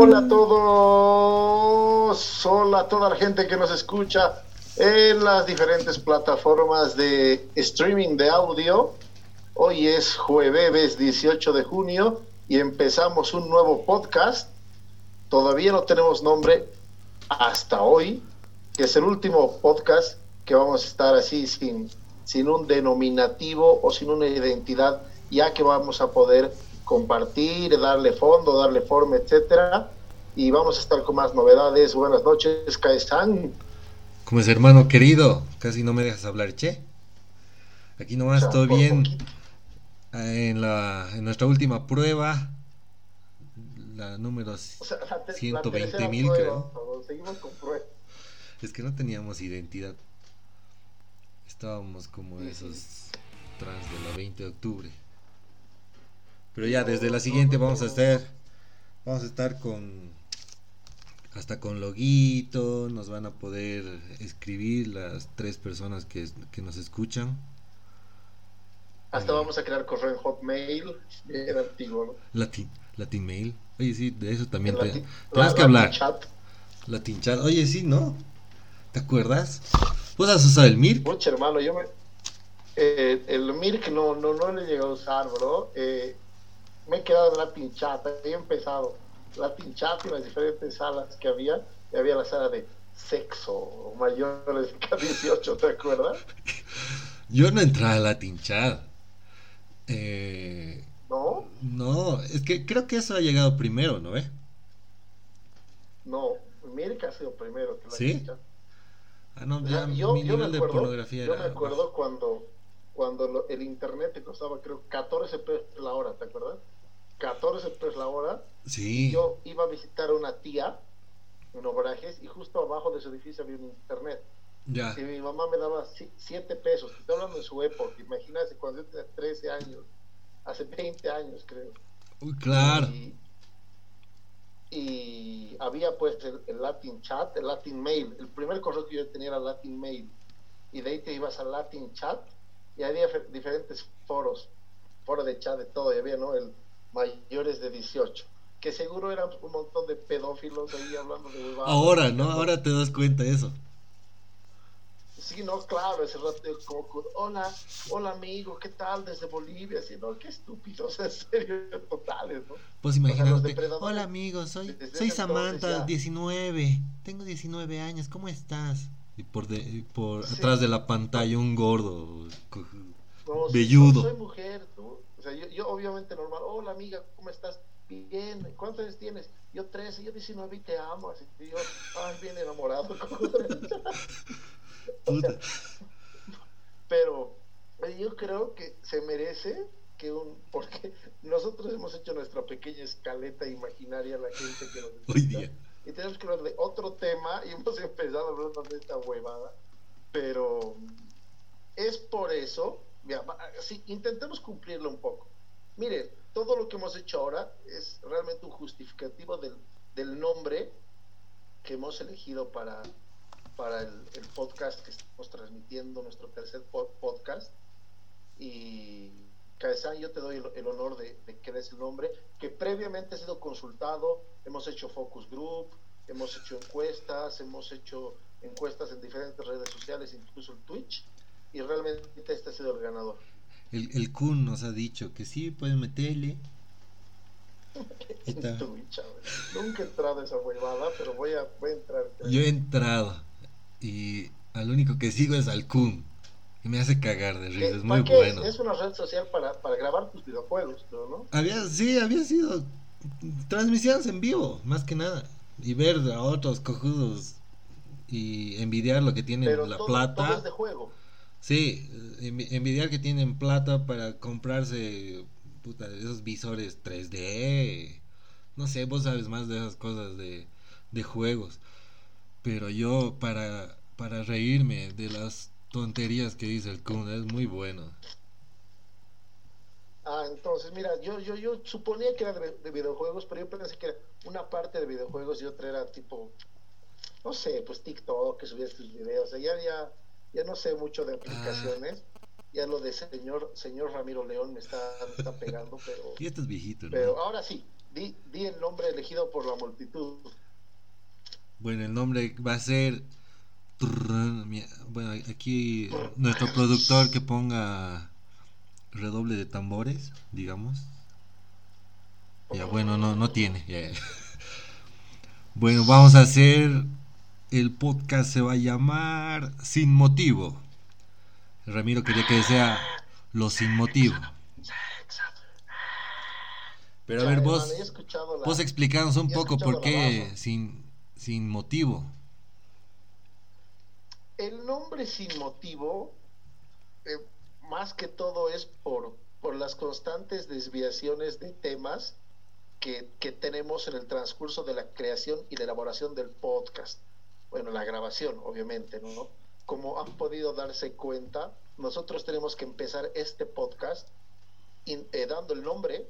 Hola a todos, hola a toda la gente que nos escucha en las diferentes plataformas de streaming de audio. Hoy es jueves 18 de junio y empezamos un nuevo podcast. Todavía no tenemos nombre hasta hoy, que es el último podcast que vamos a estar así sin, sin un denominativo o sin una identidad, ya que vamos a poder compartir, darle fondo, darle forma, etcétera. Y vamos a estar con más novedades. Buenas noches, Kaesan. ¿Cómo es, hermano querido? Casi no me dejas hablar, che. Aquí nomás todo bien. En, la, en nuestra última prueba, la número 120 mil, creo. Seguimos con prueba. Es que no teníamos identidad. Estábamos como esos trans de la 20 de octubre. Pero ya desde la siguiente vamos a estar vamos a estar con hasta con loguito, nos van a poder escribir las tres personas que, nos escuchan. Hasta vamos a crear correo en Hotmail, era antiguo, ¿no? Latin, Latin Mail. Oye, sí, de eso también te, tenemos que hablar. Chat. Latin Chat. Oye, sí, ¿no? ¿Te acuerdas? ¿Vos has usado el Mirk? Mucho, hermano. Yo me... Eh, el Mirk no, no, no le llegó a usar, bro. Eh, me he quedado en Latin Chat, he empezado Latin Chat y las diferentes salas que había, y había la sala de sexo mayores de 18, ¿te acuerdas? Yo no entraba a Latin Chat. Eh, ¿No? No, es que creo que eso ha llegado primero, ¿no? Eh? No, que ha sido primero que ¿Sí? Chat. Ah, no, ya, yo, mi nivel de pornografía Yo me acuerdo cuando, cuando el internet te costaba, creo, 14 pesos la hora, ¿te acuerdas? 14 pesos la hora. Sí. Yo iba a visitar a una tía en Obrajes y justo abajo de su edificio había un internet. Ya. Y mi mamá me daba 7 pesos. Estoy hablando de su época. Imagínate cuando yo tenía 13 años. Hace 20 años, creo. Uy, claro. Y, había pues el, Latin Chat, el Latin Mail. El primer correo que yo tenía era Latin Mail. Y de ahí te ibas al Latin Chat y había diferentes foros. Foros de chat de todo. Y había, ¿no? El mayores de 18 que seguro eran un montón de pedófilos ahí hablando de Ahora, ¿no? Ahora te das cuenta de eso. Sí, no, claro, ese rato como, hola, hola amigo, ¿qué tal desde Bolivia? Así, no, qué estúpidos, en serio, totales, ¿no? Pues imagínate, hola amigo, soy, soy Samantha, 19, tengo 19 años, ¿cómo estás? Y por, de, por atrás de la pantalla un gordo, velludo. soy mujer, tú, sea, yo, yo obviamente normal, hola amiga, ¿cómo estás? Bien, ¿cuántos años tienes? Yo 13, yo 19 y te amo, así yo, ay, bien enamorado. pero yo creo que se merece que un, porque nosotros hemos hecho nuestra pequeña escaleta imaginaria a la gente que nos Hoy día. Y tenemos que hablar de otro tema y hemos empezado hablando de esta huevada, pero es por eso sí, intentemos cumplirlo un poco. Miren, todo lo que hemos hecho ahora es realmente un justificativo del, del nombre que hemos elegido para, para el, podcast que estamos transmitiendo, nuestro tercer podcast. Y Caezán, yo te doy el, honor de, que des el nombre, que previamente ha sido consultado, hemos hecho focus group, hemos hecho encuestas, hemos hecho encuestas en diferentes redes sociales, incluso en Twitch, y realmente este ha sido el ganador. El, el Kun nos ha dicho que sí, pueden meterle. Nunca he entrado a esa huevada, pero voy a, voy a entrar. Yo he entrado y al único que sigo es al Kun. Y me hace cagar de risa, es muy bueno. Es? una red social para, para grabar tus videojuegos, ¿no? Había, sí, había sido transmisiones en vivo, más que nada. Y ver a otros cojudos y envidiar lo que tienen la plata. Todo es de juego. Sí, envidiar que tienen plata para comprarse puta, esos visores 3D. No sé, vos sabes más de esas cosas de, de juegos. Pero yo para, para reírme de las tonterías que dice el Kun es muy bueno. Ah, entonces, mira, yo, yo, yo suponía que era de, videojuegos, pero yo pensé que era una parte de videojuegos y otra era tipo, no sé, pues TikTok, que subías tus videos. ya, ya, ya no sé mucho de aplicaciones. ya lo de señor, señor Ramiro León me está, está pegando, pero... Y este es viejito, ¿no? Pero ahora sí, di, di el nombre elegido por la multitud. Bueno, el nombre va a ser... Bueno, aquí nuestro productor que ponga redoble de tambores, digamos. Ya, bueno, no, no tiene. Bueno, vamos a hacer. El podcast se va a llamar Sin Motivo. Ramiro quería que sea Lo Sin Motivo. Pero a ver, vos, vos explicanos un poco por qué sin, sin motivo. El nombre sin motivo, eh, más que todo es por, por las constantes desviaciones de temas que, que, tenemos en el transcurso de la creación y la elaboración del podcast. Bueno, la grabación, obviamente, ¿no? Como han podido darse cuenta, nosotros tenemos que empezar este podcast eh, dando el nombre,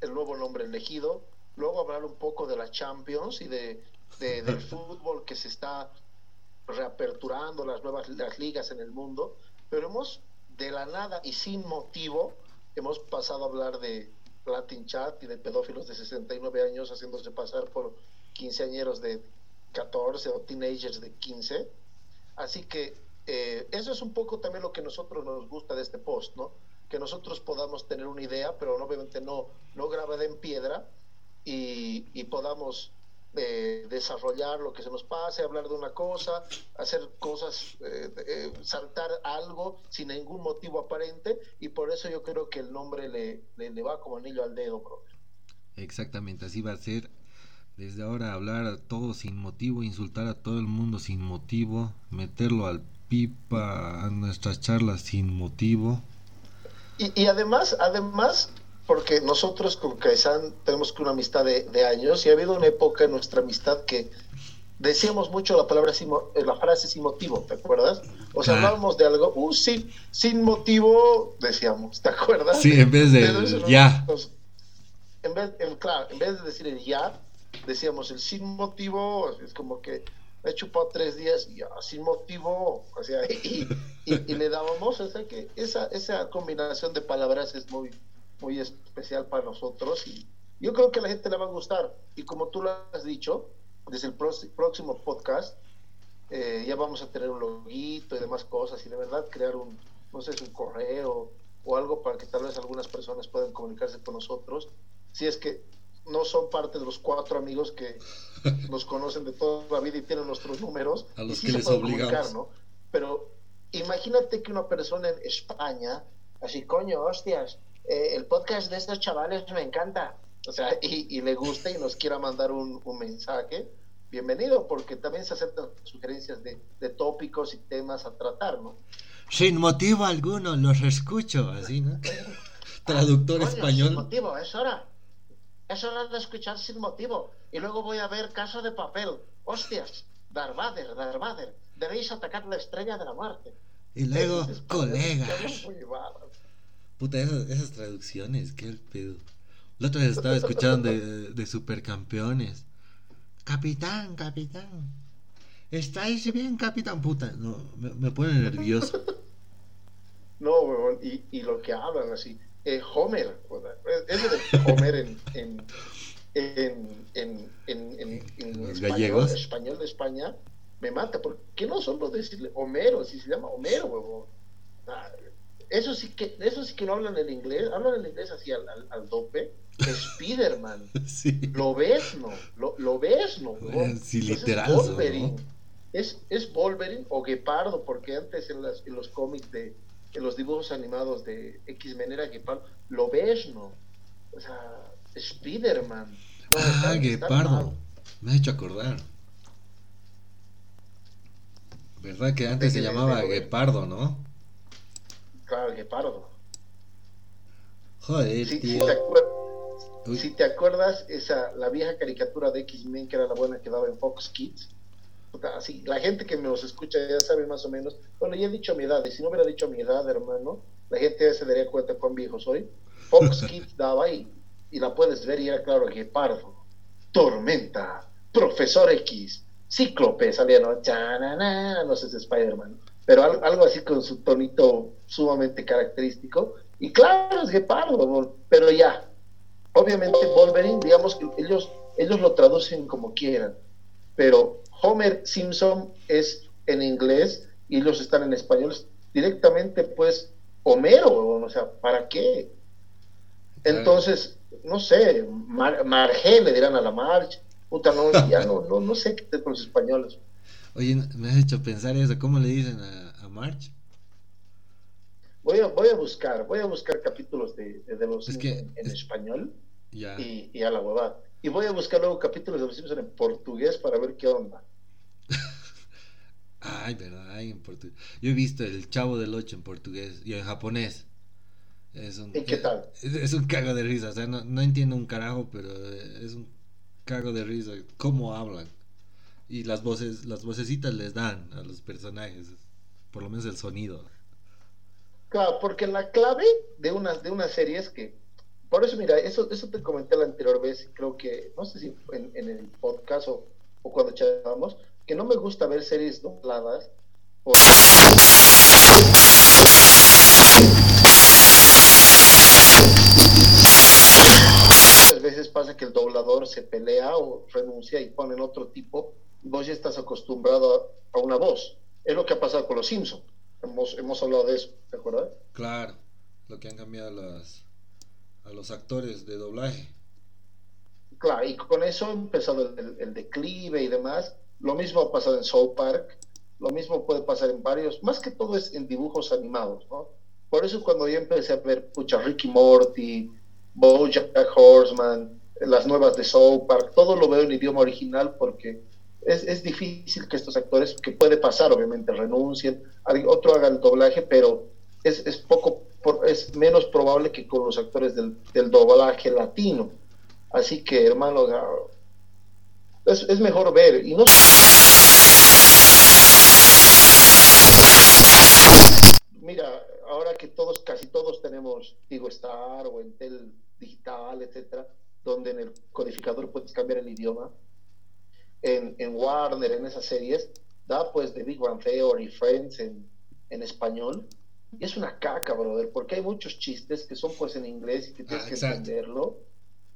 el nuevo nombre elegido, luego hablar un poco de la Champions y de, de del fútbol que se está reaperturando, las nuevas las ligas en el mundo, pero hemos de la nada y sin motivo, hemos pasado a hablar de Latin Chat y de pedófilos de 69 años haciéndose pasar por quinceañeros de 14 o teenagers de 15. Así que eh, eso es un poco también lo que nosotros nos gusta de este post, ¿no? Que nosotros podamos tener una idea, pero obviamente no, no grabada en piedra y, podamos eh, desarrollar lo que se nos pase, hablar de una cosa, hacer cosas, eh, saltar algo sin ningún motivo aparente y por eso yo creo que el nombre le, le, va como anillo al dedo, bro. Exactamente, así va a ser. Desde ahora hablar a todo sin motivo, insultar a todo el mundo sin motivo, meterlo al pipa a nuestras charlas sin motivo. Y, y además, además, porque nosotros con Caizán tenemos que una amistad de, años y ha habido una época en nuestra amistad que decíamos mucho la palabra eh, la frase sin motivo, ¿te acuerdas? O sea, hablábamos de algo, uh, sin, sin motivo, decíamos, ¿te acuerdas? Sí, en vez de ya. en vez, claro, en vez de decir el ya, decíamos el sin motivo, es como que he chupado tres días y ya, sin motivo, o sea, y, y, le dábamos, o sea, que esa, esa combinación de palabras es muy, muy especial para nosotros y yo creo que a la gente le va a gustar. Y como tú lo has dicho, desde el próximo podcast eh, ya vamos a tener un loguito y demás cosas y de verdad crear un, no sé, un correo o algo para que tal vez algunas personas puedan comunicarse con nosotros. Si es que no son parte de los cuatro amigos que nos conocen de toda la vida y tienen nuestros números. A los y que les obligamos. ¿no? Pero imagínate que una persona en España, así, coño, hostias, eh, el podcast de estos chavales me encanta. O sea, y, le gusta y nos quiera mandar un, mensaje, bienvenido, porque también se aceptan sugerencias de, tópicos y temas a tratar, ¿no? Sin motivo alguno, los escucho, así, ¿no? Traductor español. Sin motivo, es hora. Es hora de escuchar sin motivo. Y luego voy a ver Caso de Papel. Hostias, Darvader, Darvader. Debéis atacar la estrella de la muerte. Y luego, colegas. Puta, esas, traducciones, qué pedo. La otra vez estaba escuchando de, de supercampeones. Capitán, capitán. ¿Estáis bien, capitán? Puta, no, me, pone nervioso. No, weón, y, y lo que hablan así. Eh, Homer, ese de Homer en, en, en, en, español, español de España, me mata. ¿Por qué no solo decirle Homero? Si se llama Homero. Ah, eso sí que, eso sí que no hablan el inglés, hablan el inglés así al, al, al dope. Spiderman. Sí. Lo ves, ¿no? Lo, lo ves, ¿no? Sí, literal. Es Wolverine. ¿no? Es, es Wolverine o Guepardo, porque antes en, las, en los cómics de, los dibujos animados de X-Men era Guepardo. Lo ves, ¿no? O sea, Spiderman. No, ah, Guepardo. Me ha hecho acordar. ¿Verdad que antes se llamaba Guepardo, no? Claro, Guepardo. Joder, si, tío. Si te, acuerdas, si te acuerdas, esa, la vieja caricatura de X-Men, que era la buena que daba en Fox Kids, así, la gente que nos escucha ya sabe más o menos. Bueno, ya he dicho mi edad, y si no hubiera dicho mi edad, hermano, la gente ya se daría cuenta cuán viejo soy. Fox Kids daba ahí, y la puedes ver, y era claro, Guepardo, Tormenta, Profesor X, Cíclope, salía, ¿no? Chanana, no sé si es Spider-Man pero algo, así con su tonito sumamente característico. Y claro, es Gepardo, pero ya, obviamente Wolverine, digamos que ellos, ellos lo traducen como quieran, pero Homer Simpson es en inglés y ellos están en español directamente, pues, Homero, o sea, ¿para qué? Entonces, no sé, Mar Marge le dirán a la marcha, puta, no, ya no, no, no sé qué con los españoles. Oye, me has hecho pensar eso, ¿cómo le dicen a, a March? Voy a, voy a buscar, voy a buscar capítulos de, de, los en, español y, y, a la huevada. Y voy a buscar luego capítulos de los Simpsons en portugués para ver qué onda. Ay, verdad, ay, en portugués. Yo he visto el Chavo del Ocho en portugués y en japonés. Es un, ¿Y qué tal? Es, un cago de risa, o sea, no, no, entiendo un carajo, pero es un cago de risa cómo hablan. Y las voces, las vocecitas les dan a los personajes, por lo menos el sonido. Claro, porque la clave de una, de una serie es que, por eso mira, eso, eso te comenté la anterior vez, creo que, no sé si en, el podcast o, cuando charlábamos, que no me gusta ver series dobladas porque muchas veces pasa que el doblador se pelea o renuncia y ponen otro tipo y vos ya estás acostumbrado a, una voz. Es lo que ha pasado con los Simpsons. Hemos, hemos hablado de eso, ¿te acuerdas? Claro, lo que han cambiado las, a los actores de doblaje. Claro, y con eso ha empezado el, declive y demás. Lo mismo ha pasado en South Park, lo mismo puede pasar en varios, más que todo es en dibujos animados, ¿no? Por eso cuando yo empecé a ver, pucha, Ricky Morty, Bojack Horseman, las nuevas de South Park, todo lo veo en idioma original porque es, es difícil que estos actores, que puede pasar, obviamente, renuncien, otro haga el doblaje, pero es, es poco, es menos probable que con los actores del, doblaje latino. Así que, hermano, es, es mejor ver. Y no mira, ahora que todos, casi todos tenemos Tigo Star o Entel Digital, etcétera, donde en el codificador puedes cambiar el idioma, en, en Warner, en esas series, da pues de Big Bang Theory, Friends en, en español, y es una caca, brother, porque hay muchos chistes que son pues en inglés y que tienes ah, que entenderlo,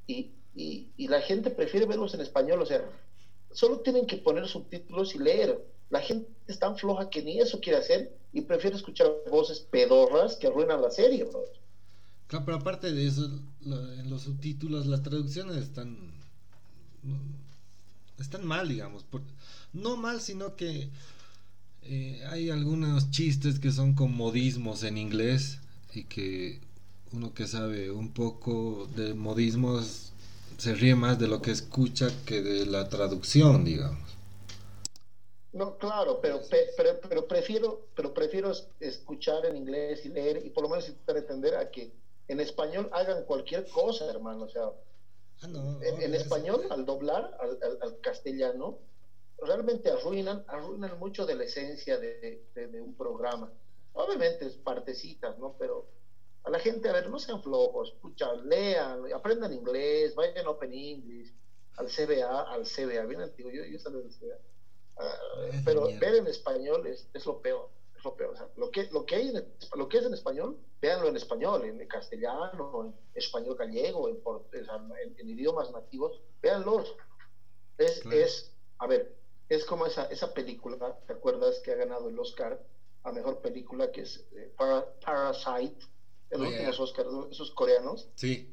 y, y, y, la gente prefiere verlos en español, o sea, solo tienen que poner subtítulos y leer. La gente es tan floja que ni eso quiere hacer y prefiere escuchar voces pedorras que arruinan la serie, bro. Claro, pero aparte de eso, en los subtítulos las traducciones están están mal, digamos. no mal, sino que eh, hay algunos chistes que son con modismos en inglés y que uno que sabe un poco de modismos se ríe más de lo que escucha que de la traducción, digamos. No, claro, pero, pero, pero, prefiero, pero prefiero escuchar en inglés y leer y por lo menos intentar entender a que en español hagan cualquier cosa, hermano. O sea, ah, en, español, al doblar al, castellano, realmente arruinan, arruinan mucho de la esencia de, de, un programa. Obviamente es partecitas, ¿no? Pero a la gente, a ver, no sean flojos, escuchan, lean, aprendan inglés, vayan a Open English, al CBA, al CBA, bien antiguo, yo, yo salí del CBA. Ah, pero ver en español es, es, lo peor, es lo peor. O sea, lo, que, lo, que hay en, lo que es en español, véanlo en español, en castellano, en español gallego, en, en, en idiomas nativos, véanlos. Es, es, a ver, es como esa, esa película, ¿te acuerdas que ha ganado el Oscar a mejor película que es eh, Parasite? en los últimos Oscars, esos coreanos. Sí.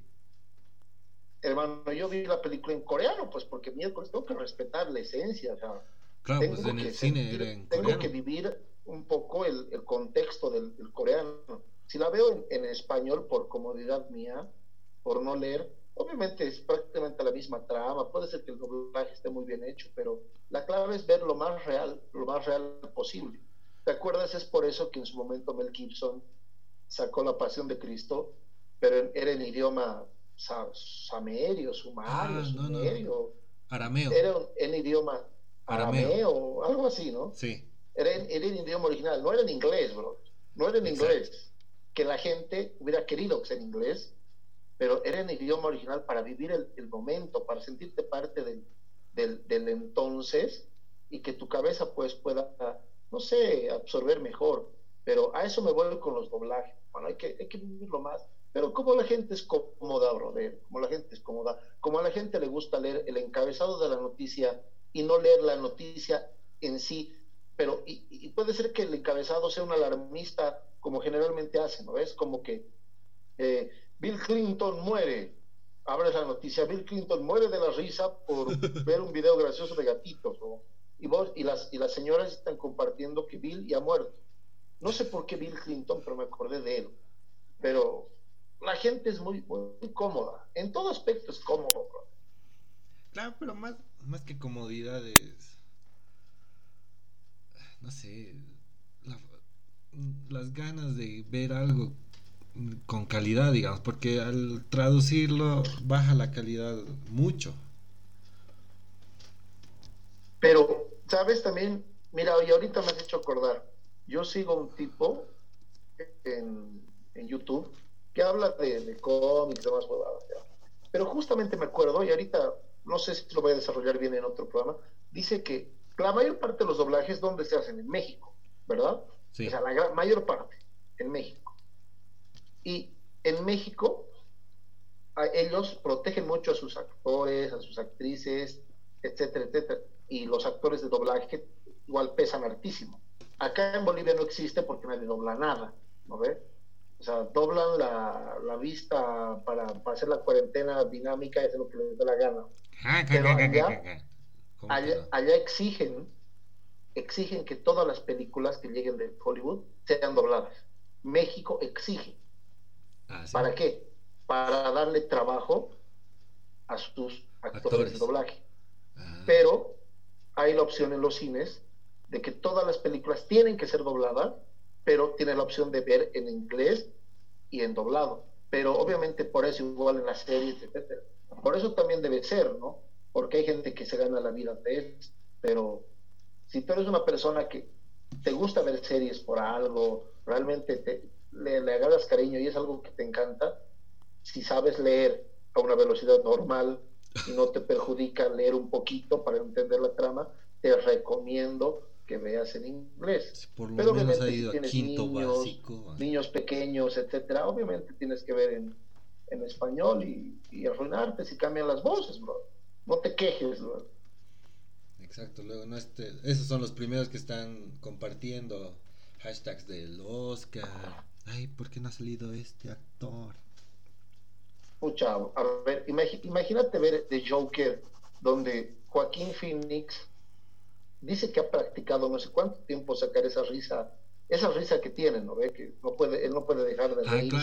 Hermano, yo vi la película en coreano, pues porque miércoles tengo que respetar la esencia, o sea, claro, pues en el cine era en Tengo que vivir un poco el, el contexto del, del, coreano. Si la veo en, en, español por comodidad mía, por no leer, obviamente es prácticamente la misma trama, puede ser que el doblaje esté muy bien hecho, pero la clave es ver lo más real, lo más real posible. ¿Te acuerdas? Es por eso que en su momento Mel Gibson sacó la pasión de Cristo, pero era en idioma samerio, sumario, ah, sumerio. Arameo. Era en idioma arameo, algo así, ¿no? Sí. Era en, era en, idioma original, no era en inglés, bro. No era en inglés. Que la gente hubiera querido que sea en inglés, pero era en idioma original para vivir el, el momento, para sentirte parte del, del, del, entonces y que tu cabeza pues pueda no sé, absorber mejor. Pero a eso me voy con los doblajes. Bueno, hay que, hay que vivirlo más. Pero como la gente es cómoda, brother, como la gente es cómoda, como a la gente le gusta leer el encabezado de la noticia y no leer la noticia en sí, pero y, puede ser que el encabezado sea un alarmista como generalmente hacen, ¿no ves? Como que eh, Bill Clinton muere, abres la noticia, Bill Clinton muere de la risa por ver un video gracioso de gatitos, y, vos, y, las, y las señoras están compartiendo que Bill ya ha muerto. No sé por qué Bill Clinton, pero me acordé de él. Pero la gente es muy, muy cómoda. En todo aspecto es cómodo, Claro, pero más, más que comodidades. No sé. las ganas de ver algo con calidad, digamos, porque al traducirlo baja la calidad mucho. Pero, ¿sabes también? Mira, y ahorita me has hecho acordar. Yo sigo un tipo en, en YouTube que habla de, de cómics, demás huevadas. Pero justamente me acuerdo, y ahorita no sé si lo voy a desarrollar bien en otro programa, dice que la mayor parte de los doblajes, ¿dónde se hacen? En México, ¿verdad? Sí. O sea, la mayor parte, en México. Y en México, ellos protegen mucho a sus actores, a sus actrices, etcétera, etcétera. Y los actores de doblaje igual pesan hartísimo. Acá en Bolivia no existe porque nadie dobla nada, ¿no ves? O sea, doblan la, la vista para, para, hacer la cuarentena dinámica, es lo que les da la gana. Ah, Pero allá, allá, exigen, exigen que todas las películas que lleguen de Hollywood sean dobladas. México exige. Ah, ¿Para qué? Para darle trabajo a sus actores, de doblaje. Ah. Pero hay la opción en los cines de que todas las películas tienen que ser dobladas pero tienes la opción de ver en inglés y en doblado. Pero obviamente por eso igual en las series, etcétera. Por eso también debe ser, ¿no? Porque hay gente que se gana la vida de él, pero si tú eres una persona que te gusta ver series por algo, realmente te, le, le agarras cariño y es algo que te encanta, si sabes leer a una velocidad normal y no te perjudica leer un poquito para entender la trama, te recomiendo que veas en inglés. Por lo Pero menos ha ido quinto niños, básico. Niños pequeños, etcétera, obviamente tienes que ver en, en español y, y, arruinarte si cambian las voces, bro. No te quejes, bro. Exacto, luego no este, esos son los primeros que están compartiendo hashtags del Oscar. Ay, ¿por qué no ha salido este actor? Pucha, a ver, imagínate ver The Joker, donde Joaquín Phoenix dice que ha practicado no sé cuánto tiempo sacar esa risa, esa risa que tiene, ¿no ve? Que no puede, él no puede dejar de reírse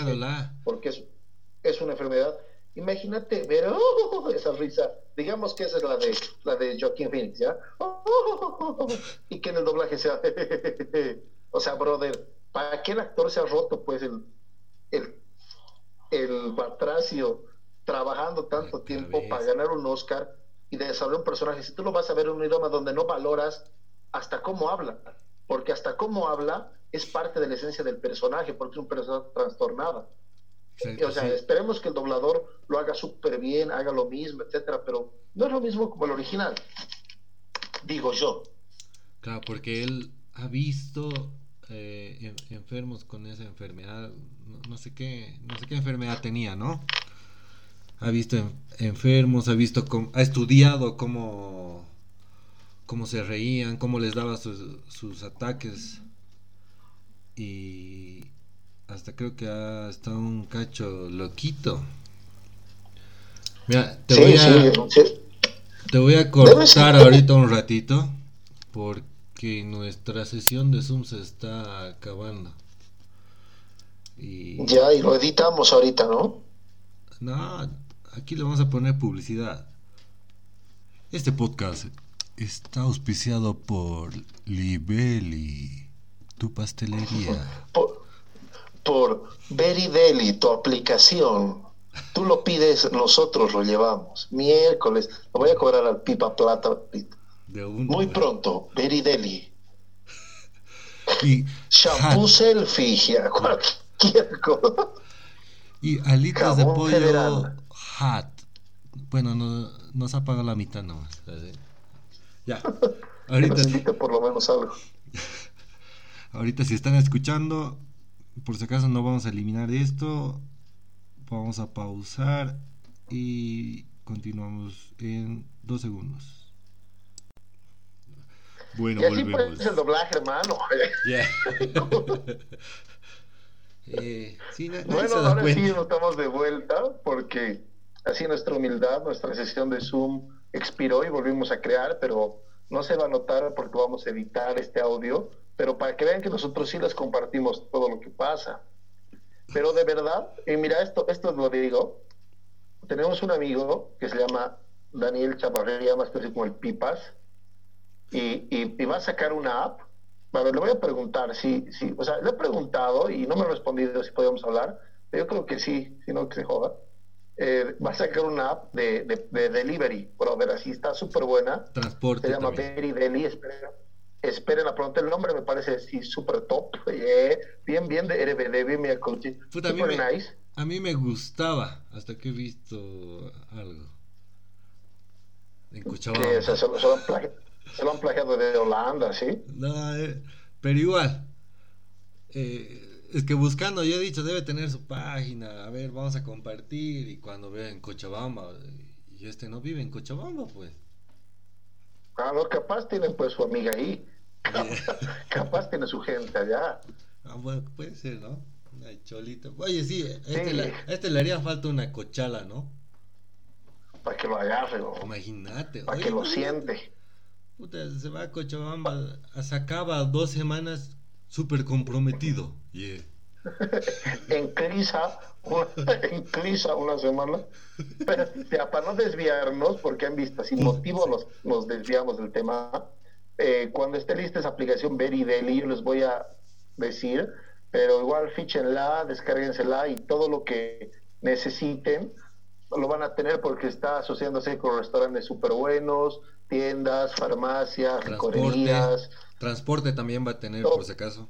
porque es, es una enfermedad. Imagínate ver oh, esa risa, digamos que esa es la de la de Joaquín Phoenix, ¿ya? y que en el doblaje sea, o sea, brother, para que el actor se ha roto, pues el el, el batracio trabajando tanto tiempo para ganar un Oscar y de desarrollar un personaje, si tú lo vas a ver en un idioma donde no valoras hasta cómo habla, porque hasta cómo habla es parte de la esencia del personaje, porque es un personaje trastornado. o sea, esperemos que el doblador lo haga súper bien, haga lo mismo, etcétera, pero no es lo mismo como el original, digo yo. Claro, porque él ha visto eh, enfermos con esa enfermedad, no, sé qué, no sé qué enfermedad tenía, ¿no? ha visto enfermos, ha visto, ha estudiado cómo, cómo se reían, cómo les daba sus, ataques y hasta creo que ha estado un cacho loquito. Mira, te voy a te voy a cortar ahorita un ratito porque nuestra sesión de Zoom se está acabando. Y... Ya, y lo editamos ahorita, ¿no? No, Aquí le vamos a poner publicidad. Este podcast está auspiciado por Libeli, tu pastelería. Por, por Deli, tu aplicación. Tú lo pides, nosotros lo llevamos. Miércoles, lo voy a cobrar al Pipa Plata. Muy pronto, Deli. Y Shampoo selfie, cualquier cosa. Y alitas de pollo hat. Bueno, no, nos ha pagado la mitad nomás. Ya. Ahorita. por lo menos algo. ahorita si están escuchando, por si acaso no vamos a eliminar esto, vamos a pausar y continuamos en dos segundos. Bueno, y así volvemos. el doblaje, hermano. eh, sí, bueno, ahora sí nos estamos de vuelta porque así nuestra humildad, nuestra sesión de Zoom expiró y volvimos a crear, pero no se va a notar porque vamos a editar este audio, pero para que vean que nosotros sí les compartimos todo lo que pasa. Pero de verdad, y mira, esto, esto lo digo, tenemos un amigo que se llama Daniel Chaparría, más conocido como el Pipas, y, y, va a sacar una app. A ver, le voy a preguntar si, si, o sea, le he preguntado y no me ha respondido si podemos hablar, pero yo creo que sí, si no que se joda. Eh, va a sacar una app de, de, delivery, pero ver, así está súper buena. Transporte. Se llama Very Deli, esperen, esperen pronto el nombre, me parece sí, súper top. Eh, bien, bien de RBD, bien, mi coach. Super nice. A mí me gustaba hasta que he visto algo. En Cochabamba. Se, lo, han plagiado de Holanda, ¿sí? No, eh, pero igual. Eh, es que buscando, yo he dicho, debe tener su página. A ver, vamos a compartir. Y cuando veo en Cochabamba, y este no vive en Cochabamba, pues. Ah, no, capaz tiene pues su amiga ahí. Capaz, tiene su gente allá. Ah, bueno, puede ser, ¿no? Una cholita. Oye, sí, este, este le haría falta una cochala, ¿no? Para que lo agarre, Imagínate. Para que lo siente. Puta, se va a Cochabamba, acaba dos semanas súper comprometido. en Clisa, en una semana. Pero para no desviarnos, porque han visto, sin motivo nos, nos desviamos del tema. Eh, cuando esté lista esa aplicación Very Deli, yo les voy a decir, pero igual fichenla, descárguensela y todo lo que necesiten lo van a tener porque está asociándose con restaurantes súper buenos, tiendas, farmacias, transporte, Transporte también va a tener, por si acaso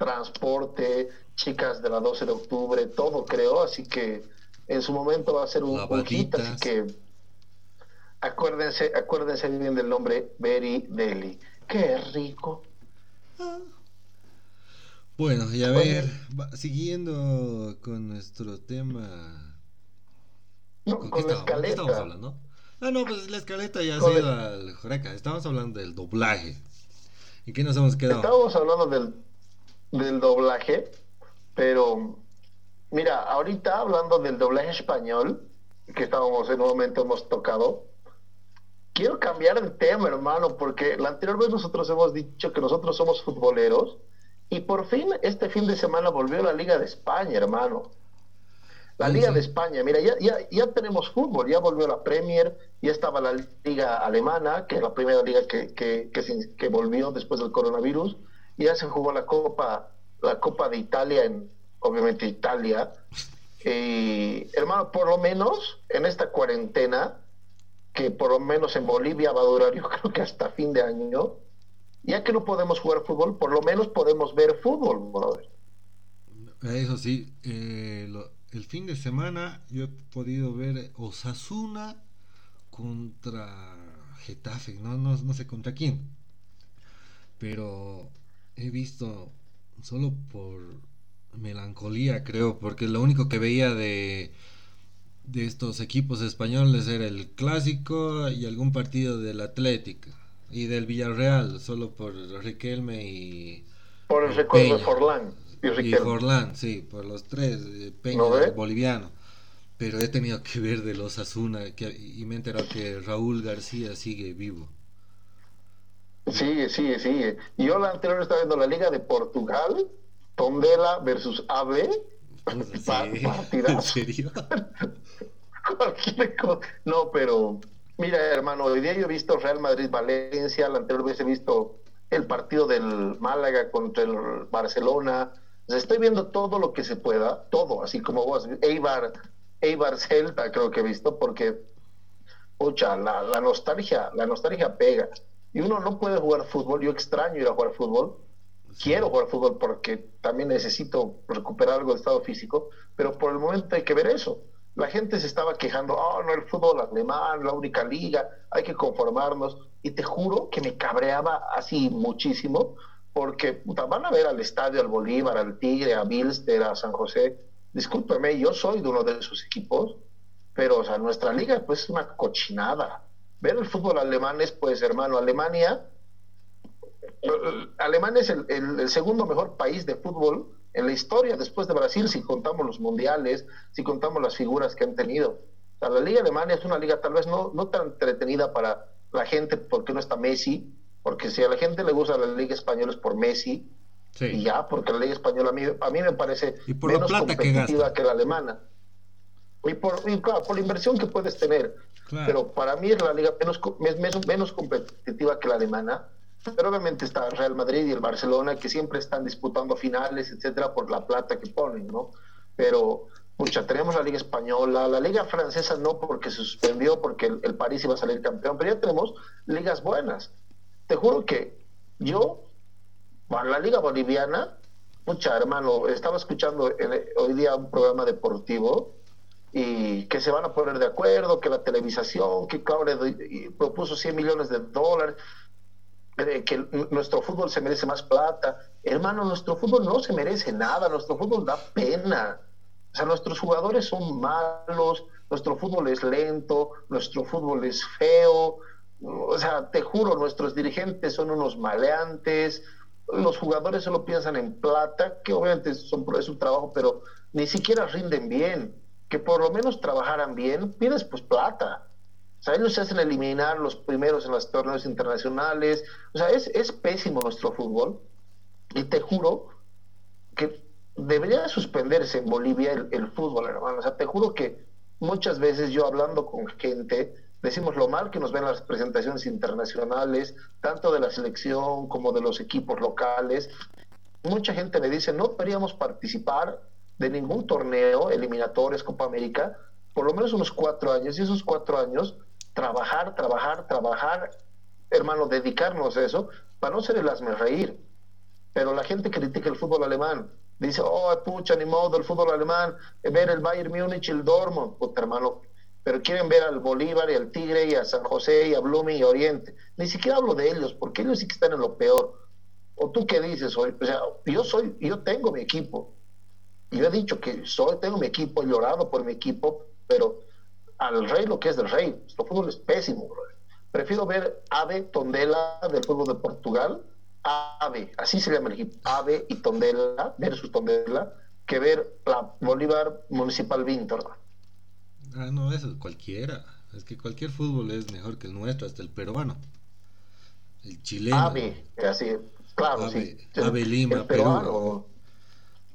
transporte, chicas de la 12 de octubre, todo creo, así que en su momento va a ser un, un hit, así que acuérdense, acuérdense bien del nombre Berry Deli. Qué rico. Bueno, y a ver, siguiendo con nuestro tema. ¿Con, qué, estamos, estamos, hablando? Ah, no, pues la escaleta ya ha sido al Joreca. Estamos hablando del doblaje. ¿Y qué nos hemos quedado? Estábamos hablando del del doblaje, pero mira, ahorita hablando del doblaje español, que estábamos en un momento hemos tocado, quiero cambiar de tema, hermano, porque la anterior vez nosotros hemos dicho que nosotros somos futboleros y por fin este fin de semana volvió la Liga de España, hermano. La Liga de España, mira, ya, ya, ya tenemos fútbol, ya volvió la Premier, ya estaba la Liga Alemana, que es la primera liga que, que, que, que volvió después del coronavirus ya se jugó la Copa, la Copa de Italia en, obviamente, Italia. Y, hermano, por lo menos en esta cuarentena, que por lo menos en Bolivia va a durar, yo creo que hasta fin de año, ya que no podemos jugar fútbol, por lo menos podemos ver fútbol, brother. Eso sí, eh, el fin de semana yo he podido ver Osasuna contra Getafe, no, no, no sé contra quién, pero he visto solo por melancolía, creo, porque lo único que veía de de estos equipos españoles era el clásico y algún partido del Atlético y del Villarreal, solo por Riquelme y por el recuerdo de Forlán y, Forlán, sí, por los tres, eh, Peña boliviano. Pero he tenido que ver de los Asuna y me he enterado que Raúl García sigue vivo. Sigue, sigue, sigue. Yo la anterior estaba viendo la Liga de Portugal, Tondela versus AB. ¿En serio? no, pero mira, hermano, hoy día yo he visto Real Madrid-Valencia, la anterior vez he visto el partido del Málaga contra el Barcelona. Estoy viendo todo lo que se pueda, todo, así como vos, Eibar, Eibar Celta creo que he visto, porque, pucha, la, la nostalgia, la nostalgia pega y uno no puede jugar fútbol. Yo extraño ir a jugar fútbol. Quiero jugar fútbol porque también necesito recuperar algo de estado físico, pero por el momento hay que ver eso. La gente se estaba quejando, oh, no, el fútbol alemán, la única liga, hay que conformarnos. Y te juro que me cabreaba así muchísimo, porque van a ver al estadio, al Bolívar, al Tigre, a Bilster, a San José. Discúlpeme, yo soy de uno de esos equipos, pero o nuestra liga pues es una cochinada. Ver el fútbol alemán es, pues, hermano, Alemania, Alemania es el, segundo mejor país de fútbol en la historia después de Brasil, si contamos los mundiales, si contamos las figuras que han tenido. la liga alemana es una liga tal vez no, no tan entretenida para la gente porque no está Messi, porque si a la gente le gusta la liga española es por Messi, y ya, porque la liga española a mí, a mí me parece menos competitiva que, la alemana. Y por, por la inversión que puedes tener. Pero para mí es la liga menos, menos, menos competitiva que la alemana. Pero obviamente está el Real Madrid y el Barcelona que siempre están disputando finales, etcétera, por la plata que ponen, ¿no? Pero, mucha, tenemos la Liga Española, la Liga Francesa no porque se suspendió, porque el, el París iba a salir campeón, pero ya tenemos ligas buenas te juro que yo, bueno, la Liga Boliviana, mucha hermano, estaba escuchando hoy día un programa deportivo y que se van a poner de acuerdo, que la televisación, que Claudio propuso 100 millones de dólares, eh, que nuestro fútbol se merece más plata. Hermano, nuestro fútbol no se merece nada, nuestro fútbol da pena. O sea, nuestros jugadores son malos, nuestro fútbol es lento, nuestro fútbol es feo, o sea, te juro, nuestros dirigentes son unos maleantes, los jugadores solo piensan en plata, que obviamente son, es un trabajo, pero ni siquiera rinden bien. Que por lo menos trabajaran bien, pides pues plata. O sea, ellos se hacen eliminar los primeros en los torneos internacionales. O sea, es, es pésimo nuestro fútbol. Y te juro que debería suspenderse en Bolivia el, el fútbol, hermano. O sea, te juro que muchas veces yo hablando con gente, decimos lo mal que nos ven las presentaciones internacionales, tanto de la selección como de los equipos locales. Mucha gente me dice, no deberíamos participar de ningún torneo, eliminatorios, Copa América, por lo menos unos cuatro años, y esos cuatro años, trabajar, trabajar, trabajar, hermano, dedicarnos a eso, para no ser el hazme reír. Pero la gente critica el fútbol alemán, dice, oh, pucha, ni modo, el fútbol alemán, ver el Bayern Múnich el Dortmund, puta, hermano, pero quieren ver al Bolívar y al Tigre y a San José y a Blooming y Oriente. Ni siquiera hablo de ellos, porque ellos sí que están en lo peor. ¿O tú qué dices hoy? O sea, yo soy, yo tengo mi equipo. Yo he dicho que soy, tengo mi equipo, he llorado por mi equipo, pero al rey lo que es del rey. Nuestro fútbol es pésimo, Prefiero ver Ave Tondela del fútbol de Portugal, Ave, así se llama el equipo, Ave y Tondela, versus Tondela, que ver la Bolívar Municipal Vintor. Ah, no, eso es cualquiera. Es que cualquier fútbol es mejor que el nuestro, hasta el peruano. El chileno. Ave, así, claro, Ave, sí. Ave Lima, Perú.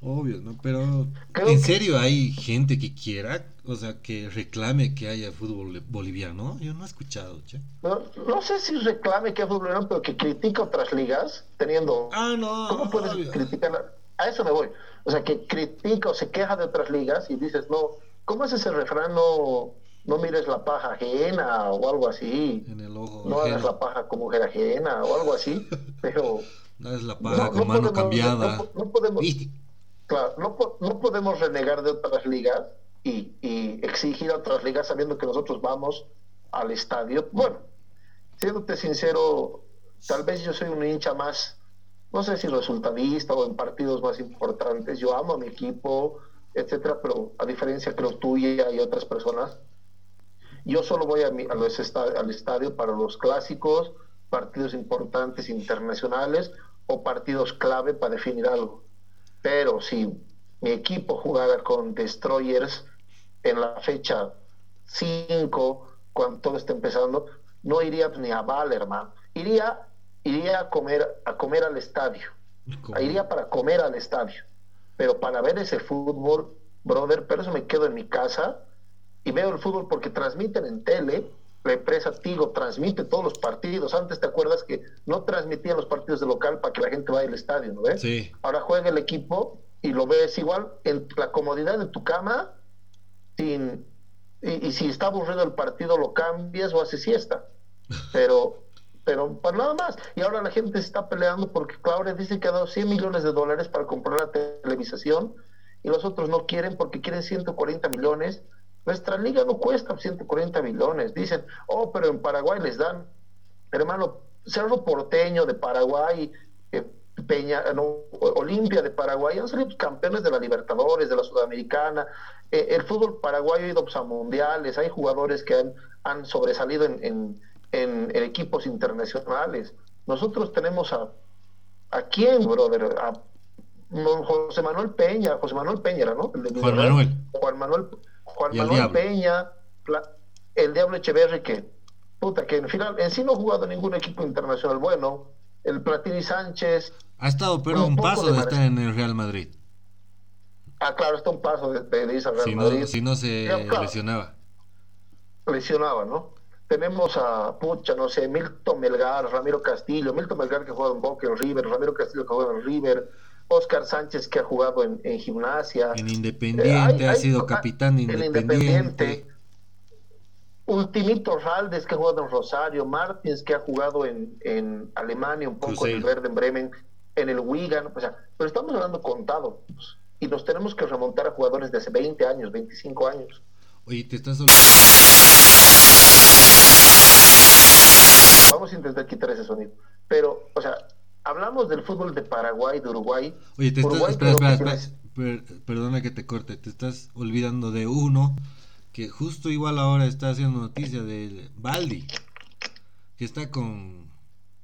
Obvio, ¿no? Pero en serio hay gente que quiera, o sea, que reclame que haya fútbol boliviano. Yo no he escuchado, che. No, no sé si reclame que haya fútbol boliviano, pero que critica otras ligas teniendo. Ah, no. ¿Cómo puedes criticar? A eso me voy. O sea, que critica o se queja de otras ligas y dices, no, ¿Cómo es ese refrán? No, no mires la paja ajena o algo así. En el ojo. No hagas la paja como mujer ajena o algo así. Pero. No es la paja con mano cambiada. No, podemos. Claro, no, podemos renegar de otras ligas y, y, exigir a otras ligas sabiendo que nosotros vamos al estadio. Bueno, siéndote sincero, tal vez yo soy un hincha más, no sé si resultadista o en partidos más importantes. Yo amo a mi equipo, etcétera, pero a diferencia creo tuya y otras personas, yo solo voy a, al estadio para los clásicos, partidos importantes internacionales o partidos clave para definir algo. Pero si mi equipo jugara con Destroyers en la fecha 5, cuando todo esté empezando, no iría ni a Ballerman, iría, iría a comer, a comer al estadio, iría para comer al estadio pero para ver ese fútbol, brother, pero eso me quedo en mi casa y veo el fútbol porque transmiten en tele, la empresa Tigo transmite todos los partidos. Antes te acuerdas que no transmitían los partidos de local para que la gente vaya al estadio, ¿no ves? Sí. Ahora juega el equipo y lo ves igual en la comodidad de tu cama, sin y, y si está aburrido el partido lo cambias o haces siesta. Pero pero para nada más. Y ahora la gente se está peleando porque Claudia dice que ha dado 100 millones de dólares para comprar la televisación y los otros no quieren porque quieren 140 millones. Nuestra liga no cuesta 140 millones. Dicen, oh, pero en Paraguay les dan, hermano, Cerro Porteño de Paraguay, Peña, no, Olimpia de Paraguay han salido campeones de la Libertadores, de la Sudamericana. Eh, el fútbol paraguayo ha ido a mundiales, hay jugadores que han, han sobresalido en, en, en, equipos internacionales. Nosotros tenemos a, ¿a quién, brother? A José Manuel Peña, José Manuel Peña, ¿no? Juan Manuel. Juan Manuel, Juan Manuel Peña, el Diablo Echeverri, que, puta, que en final, en sí no ha jugado ningún equipo internacional bueno. El Platini Sánchez. Ha estado, pero un, paso de estar en el Real Madrid. Ah, claro, está un paso de, de irse al Real si Madrid. No, si no se lesionaba. Lesionaba, ¿no? Tenemos a, pucha, no sé, Milton Melgar, Ramiro Castillo, Milton Melgar que ha jugado en Boca, en River, Ramiro Castillo que ha jugado en River, Oscar Sánchez que ha jugado en, en gimnasia. En Independiente, eh, hay, ha sido hay, capitán Independiente. independiente. Ultimito Raldes que ha jugado en Rosario, Martins que ha jugado en, en Alemania, un poco Cruzeiro. en el Verde, en Bremen, en el Wigan, o sea, pero estamos hablando contados y nos tenemos que remontar a jugadores de hace 20 años, 25 años. Oye, te estás Vamos a intentar quitar ese sonido. Pero, o sea, hablamos del fútbol de Paraguay, de Uruguay. Oye, te Uruguay estás, espera, espera, espera, per, perdona que te corte, te estás olvidando de uno que justo igual ahora está haciendo noticia del Baldi, que está con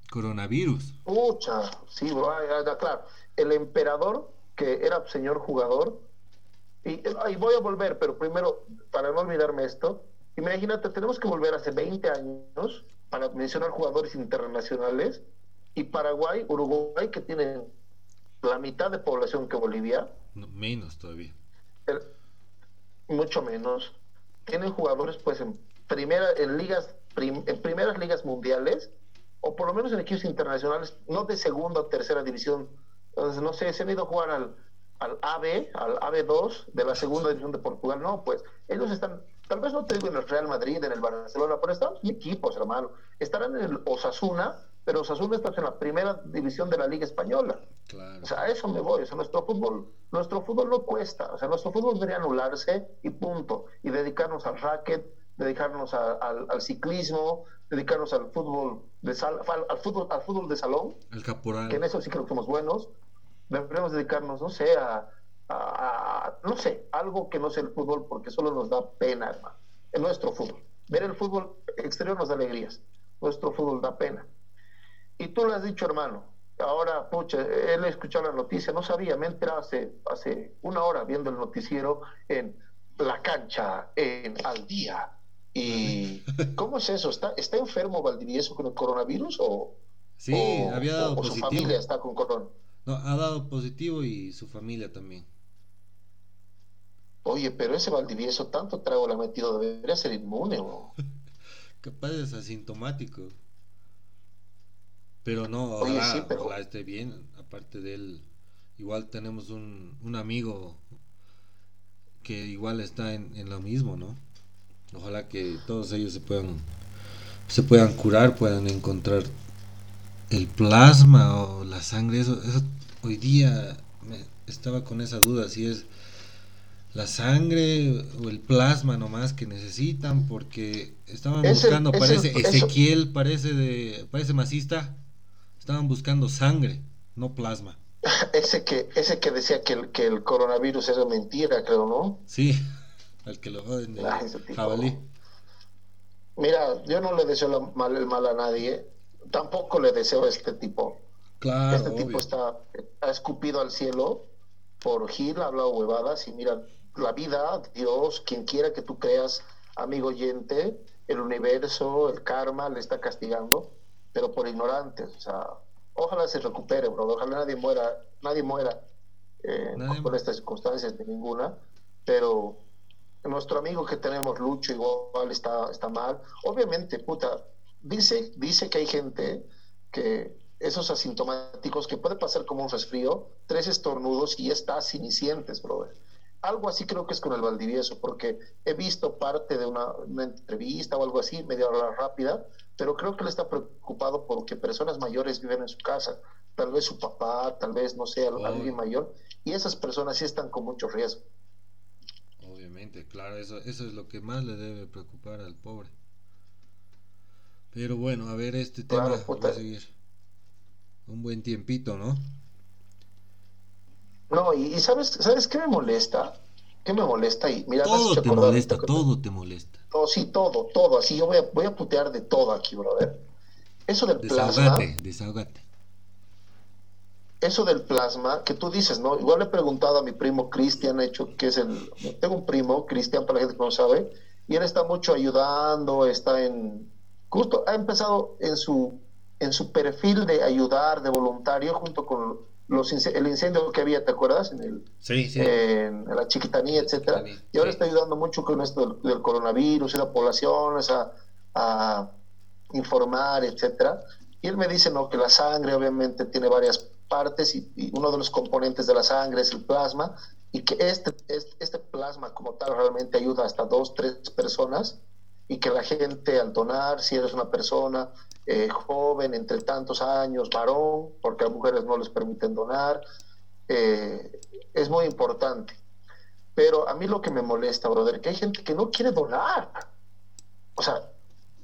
coronavirus. Pucha, sí, claro. El emperador, que era señor jugador, y, y voy a volver, pero primero, para no olvidarme esto, imagínate, tenemos que volver hace 20 años para mencionar jugadores internacionales y Paraguay, Uruguay, que tienen la mitad de población que Bolivia. No, menos todavía. El, mucho menos. Tienen jugadores, pues, en primera, en ligas, prim, en primeras ligas mundiales, o por lo menos en equipos internacionales, no de segunda o tercera división. Entonces, no sé, se han ido a jugar al, al AB, al AB2 de la segunda división de Portugal. No, pues, ellos están tal vez no te digo en el Real Madrid, en el Barcelona, pero están equipos, hermano. Estarán en el Osasuna, pero Osasuna está en la primera división de la Liga Española. Claro. O sea, a eso me voy. O sea, nuestro fútbol, nuestro fútbol no cuesta. O sea, nuestro fútbol debería anularse y punto. Y dedicarnos al racket, dedicarnos a, al, al, ciclismo, dedicarnos al fútbol de sal, al fútbol, al fútbol de salón. El caporal. Que en eso sí creo que somos buenos. Deberíamos dedicarnos, no sé, a a, a, no sé, algo que no sea el fútbol porque solo nos da pena, hermano. En nuestro fútbol. Ver el fútbol exterior nos da alegrías. Nuestro fútbol da pena. Y tú lo has dicho, hermano. Ahora, pucha, él escuchado la noticia, no sabía, me he enterado hace, hace una hora viendo el noticiero en la cancha, en al día. ¿Y cómo es eso? ¿Está, está enfermo Valdivieso con el coronavirus o, sí, o, había dado o, positivo. su familia está con corona? No, ha dado positivo y su familia también. Oye, pero ese Valdivieso tanto trago le ha metido, debería ser inmune, ¿no? Capaz es asintomático. Pero no, Oye, ojalá, sí, pero- ojalá esté bien. Aparte de él, igual tenemos un, un amigo que igual está en, en lo mismo, ¿no? Ojalá que todos ellos se puedan se puedan curar, puedan encontrar el plasma o la sangre. Eso, eso hoy día me estaba con esa duda si es la sangre o el plasma nomás que necesitan porque estaban Es buscando parece el- eso- Ezequiel parece de parece masista estaban buscando sangre no plasma Ese que, ese que decía que el, que el coronavirus era mentira, creo, ¿no? sí al que lo joden de Ay, jabalí Mira, yo no le deseo la- mal, el mal a nadie, tampoco le deseo a este tipo. claro este obvio. tipo está ha escupido al cielo por Gil, ha hablado huevadas y mira, la vida, Dios, quien quiera que tú creas, amigo oyente, el universo, el karma le está castigando, pero por ignorantes, o sea, ojalá se recupere, bro, ojalá nadie muera, nadie muera eh, Nadie- por estas circunstancias de ninguna, pero nuestro amigo que tenemos, Lucho, igual está, está mal. Obviamente, puta, dice, dice que hay gente que esos asintomáticos que puede pasar como un resfrío, tres estornudos y ya está sin y sientes, brother. Algo así creo que es con el Valdivieso, porque he visto parte de una, una entrevista o algo así, media hora rápida, pero creo que él está preocupado porque personas mayores viven en su casa, tal vez su papá, tal vez, no sé, Oh. alguien mayor, y esas personas sí están con mucho riesgo. Obviamente, claro, eso, eso es lo que más le debe preocupar al pobre. Pero bueno, a ver, este tema Claro, puta. va a seguir un buen tiempito, ¿no? No, y, sabes, ¿sabes qué me molesta? ¿Qué me molesta? Y mira, todo te molesta, todo te molesta. No, sí, todo, todo. Así yo voy a, voy a putear de todo aquí, brother. Eso del plasma. Desahogate, Eso del plasma, que tú dices, ¿no? Igual le he preguntado a mi primo Cristian, hecho, que es el. Tengo un primo, Cristian, para la gente que no sabe, y él está mucho ayudando, está en. Justo ha empezado en su, en su perfil de ayudar, de voluntario, junto con los, el incendio que había, ¿te acuerdas? En, el, sí, sí. en la chiquitanía, etcétera. Y ahora está ayudando mucho con esto del, coronavirus y la población, a, a informar, etcétera. Y él me dice, no, que la sangre obviamente tiene varias partes y, uno de los componentes de la sangre es el plasma y que este, este, este, plasma como tal realmente ayuda hasta dos, tres personas y que la gente al donar, si eres una persona eh, joven, entre tantos años, varón, porque a mujeres no les permiten donar, eh, es muy importante. Pero a mí lo que me molesta, brother, que hay gente que no quiere donar. O sea,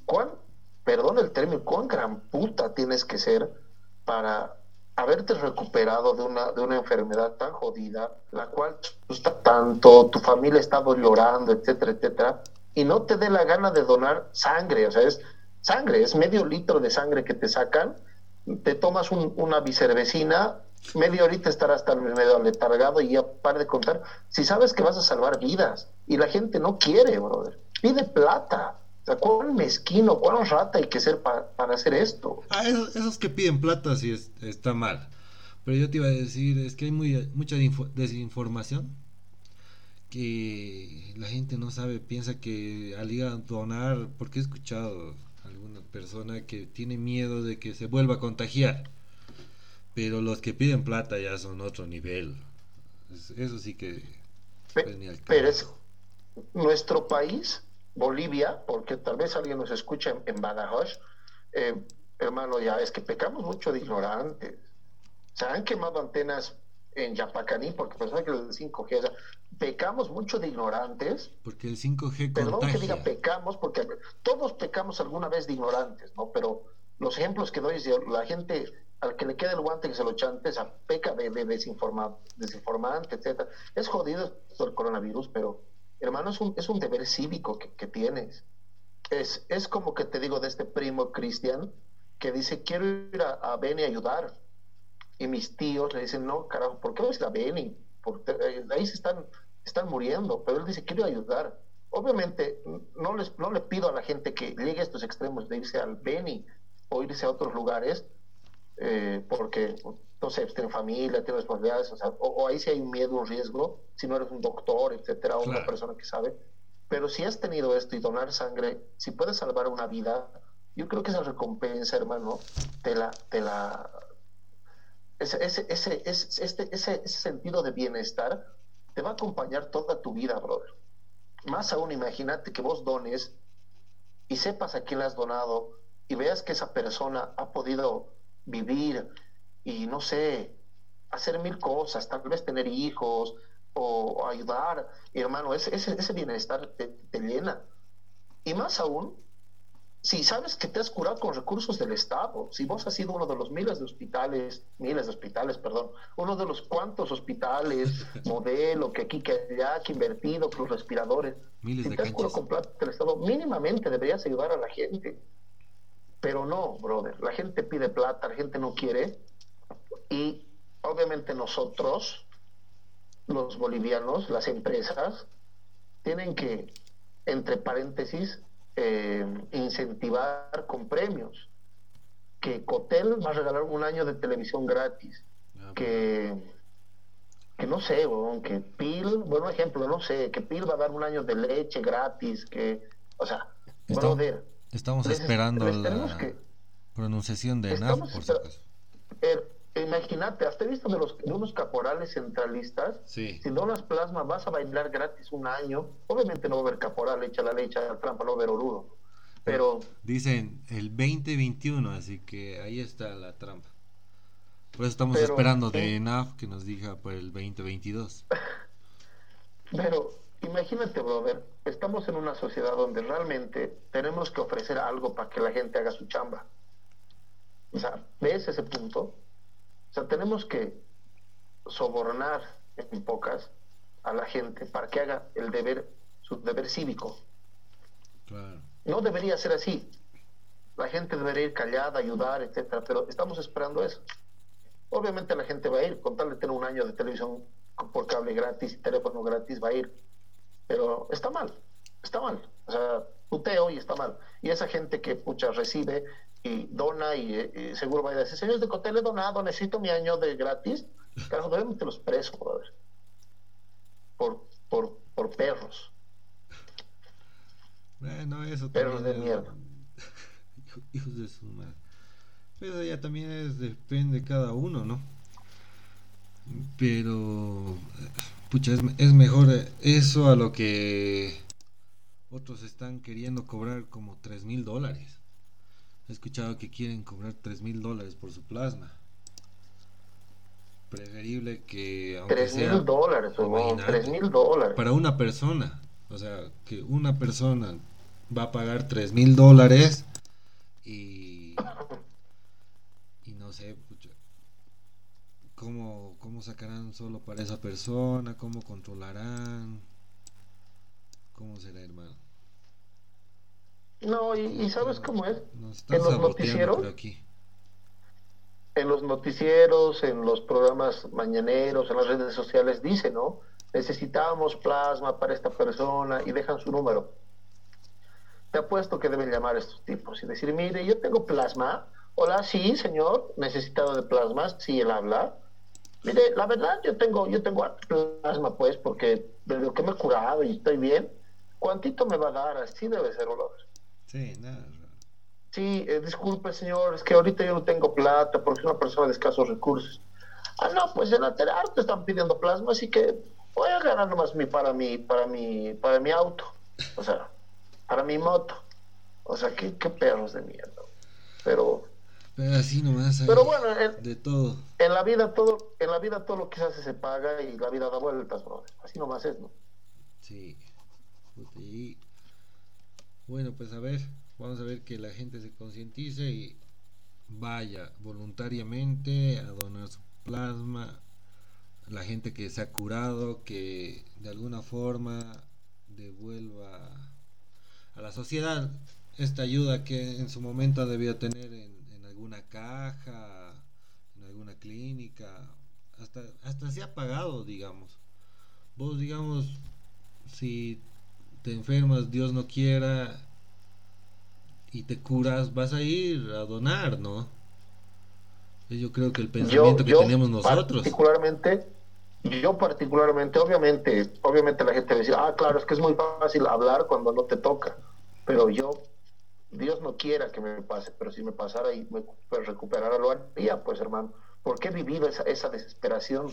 ¿cuán, perdón el término, cuán gran puta tienes que ser para haberte recuperado de una, de una enfermedad tan jodida, la cual está tanto, tu familia está llorando, etcétera, etcétera, y no te dé la gana de donar sangre, o sea, es sangre, es medio litro de sangre que te sacan, te tomas una bicervecina, media horita estarás tan medio letargado y ya para de contar, si sabes que vas a salvar vidas, y la gente no quiere, brother, pide plata, sea, ¿cuán mezquino, cuán rata hay que ser para, hacer esto? Ah, esos, que piden plata sí está mal. Pero yo te iba a decir, es que hay muy, mucha desinformación que la gente no sabe, piensa que al ir a donar, porque he escuchado a alguna persona que tiene miedo de que se vuelva a contagiar, pero los que piden plata ya son otro nivel. Eso sí que... pero es, nuestro país Bolivia, porque tal vez alguien nos escuche en, Badajoz, eh, hermano, ya es que pecamos mucho de ignorantes. Se han quemado antenas en Yapacaní, porque pensaba que el 5G, pecamos mucho de ignorantes. Porque el 5G Perdón que diga pecamos, porque todos pecamos alguna vez de ignorantes, ¿no? Pero los ejemplos que doy es la gente al que le quede el guante que se lo chante, esa peca de, de desinformante, etcétera. Es jodido el coronavirus, pero hermano, es un, es un deber cívico que, tienes. Es, es como que te digo de este primo cristian que dice, quiero ir a, a Beni a ayudar. Y mis tíos le dicen, no, carajo, ¿por qué vas a ir a Beni? Eh, ahí se están, están muriendo. Pero él dice, quiero ayudar. Obviamente, no, les, no le pido a la gente que llegue a estos extremos de irse al Beni o irse a otros lugares, eh, porque no sé, pues, tiene familia, tiene responsabilidades, o, sea, o, ahí sí hay un miedo, un riesgo, si no eres un doctor, etcétera, o una persona que sabe. Pero si has tenido esto y donar sangre, si puedes salvar una vida, yo creo que esa recompensa, hermano, te la, te la, ese, ese, ese, ese, este, ese, ese sentido de bienestar te va a acompañar toda tu vida, brother. Más aún, imagínate que vos dones y sepas a quién le has donado y veas que esa persona ha podido vivir y no sé, hacer mil cosas, tal vez tener hijos o, ayudar, hermano, ese, ese, bienestar te, llena. Y más aún, si sabes que te has curado con recursos del Estado, si vos has sido uno de los miles de hospitales, miles de hospitales, perdón, uno de los cuantos hospitales, modelo, que aquí, que allá, que invertido, los respiradores, si te has curado con plata del Estado, mínimamente deberías ayudar a la gente. Pero no, brother, la gente pide plata, la gente no quiere, y obviamente nosotros, los bolivianos, las empresas, tienen que, entre paréntesis, eh, incentivar con premios. Que Cotel va a regalar un año de televisión gratis. Ah, que, que no sé, que Pil, bueno ejemplo, no sé, que Pil va a dar un año de leche gratis, que, o sea, brother. Estamos esperando la pronunciación de NAF, por supuesto. Imagínate, ¿has visto de, los, de unos caporales centralistas? Si donas plasma, vas a bailar gratis un año. Obviamente no va a haber caporal, echa la leche, la trampa, no va a haber orudo. Pero. Dicen el 2021, así que ahí está la trampa. Por eso estamos esperando de ENAF que nos diga por el 2022. Pero imagínate, brother, estamos en una sociedad donde realmente tenemos que ofrecer algo para que la gente haga su chamba. O sea, ¿ves ese punto? O sea, tenemos que sobornar, en pocas, a la gente para que haga el deber, su deber cívico. No debería ser así. La gente debería ir callada, ayudar, etcétera, pero estamos esperando eso. Obviamente la gente va a ir, con tal de tener un año de televisión por cable gratis y teléfono gratis, va a ir. Pero está mal, está mal. O sea, puteo y está mal. Y esa gente que pucha recibe y dona y, seguro va a decir, señores de Cotel he donado, necesito mi año de gratis. Carajo, debemos meterlos presos, brother. Por, por, por perros. Bueno, eso Perros de mierda. Hijos de su madre. Pero ya también es, depende de cada uno, ¿no? Pero, pucha, es, es mejor eso a lo que otros están queriendo cobrar como 3 mil dólares. He escuchado que quieren cobrar 3 mil dólares por su plasma. Preferible que... Aunque 3 mil dólares, 3 mil dólares. Para una persona. O sea, que una persona va a pagar 3 mil dólares y... Y no sé, pucha, ¿cómo, ¿cómo sacarán solo para esa persona? ¿Cómo controlarán? ¿Cómo será, hermano? No, y, ¿sabes cómo es? en los noticieros. En los noticieros, en los programas mañaneros, en las redes sociales, dice, ¿no? Necesitamos plasma para esta persona y dejan su número. Te apuesto que deben llamar a estos tipos y decir, mire, yo tengo plasma. Hola, sí, señor, necesitado de plasma, sí, él habla. Mire, la verdad, yo tengo, yo tengo plasma, pues, porque de lo que me he curado y estoy bien. ¿Cuántito me va a dar? Así debe ser, olor. Sí, nada. Sí, eh, disculpe, señor, es que ahorita yo no tengo plata porque soy una persona de escasos recursos. Ah, no, pues en la te están pidiendo plasma, así que voy a ganar nomás mi, para, mi, para, mi, para mi auto, o sea, para mi moto. O sea, qué, qué perros de mierda. Pero... Pero así nomás. Pero bueno, de todo. En la vida todo, en la vida todo lo que se hace se paga y la vida da vueltas, bro. Así nomás es, ¿no? Sí. Y bueno, pues a ver, vamos a ver que la gente se concientice y vaya voluntariamente a donar su plasma. La gente que se ha curado, que de alguna forma devuelva a la sociedad esta ayuda que en su momento debió tener en, alguna caja, en alguna clínica, hasta, hasta se ha pagado, digamos. Vos, digamos, si te enfermas, Dios no quiera, y te curas, vas a ir a donar, ¿no? Yo creo que el pensamiento que tenemos nosotros. Particularmente, yo particularmente, obviamente, obviamente la gente decir, ah, claro, es que es muy fácil hablar cuando no te toca, pero yo, Dios no quiera que me pase, pero si me pasara y me recuperara lo haría, pues hermano, porque he vivido esa, esa desesperación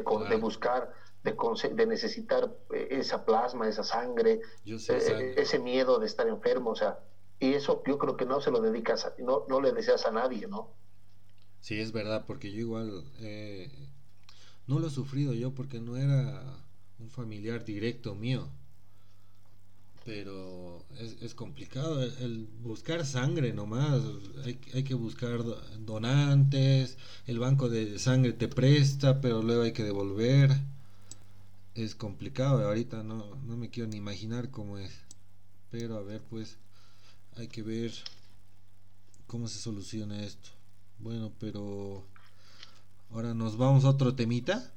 de, de buscar de, necesitar eh, esa plasma, esa sangre, eh, ese miedo de estar enfermo, o sea, y eso yo creo que no se lo dedicas, a, no, no le deseas a nadie, ¿no? Sí, es verdad, porque yo igual eh, no lo he sufrido yo porque no era un familiar directo mío. Pero es, es complicado el, buscar sangre nomás. Hay, hay que buscar donantes. El banco de sangre te presta, pero luego hay que devolver es complicado. Ahorita no, no me quiero ni imaginar cómo es. Pero a ver, pues hay que ver cómo se soluciona esto. Bueno, pero ahora nos vamos a otro temita.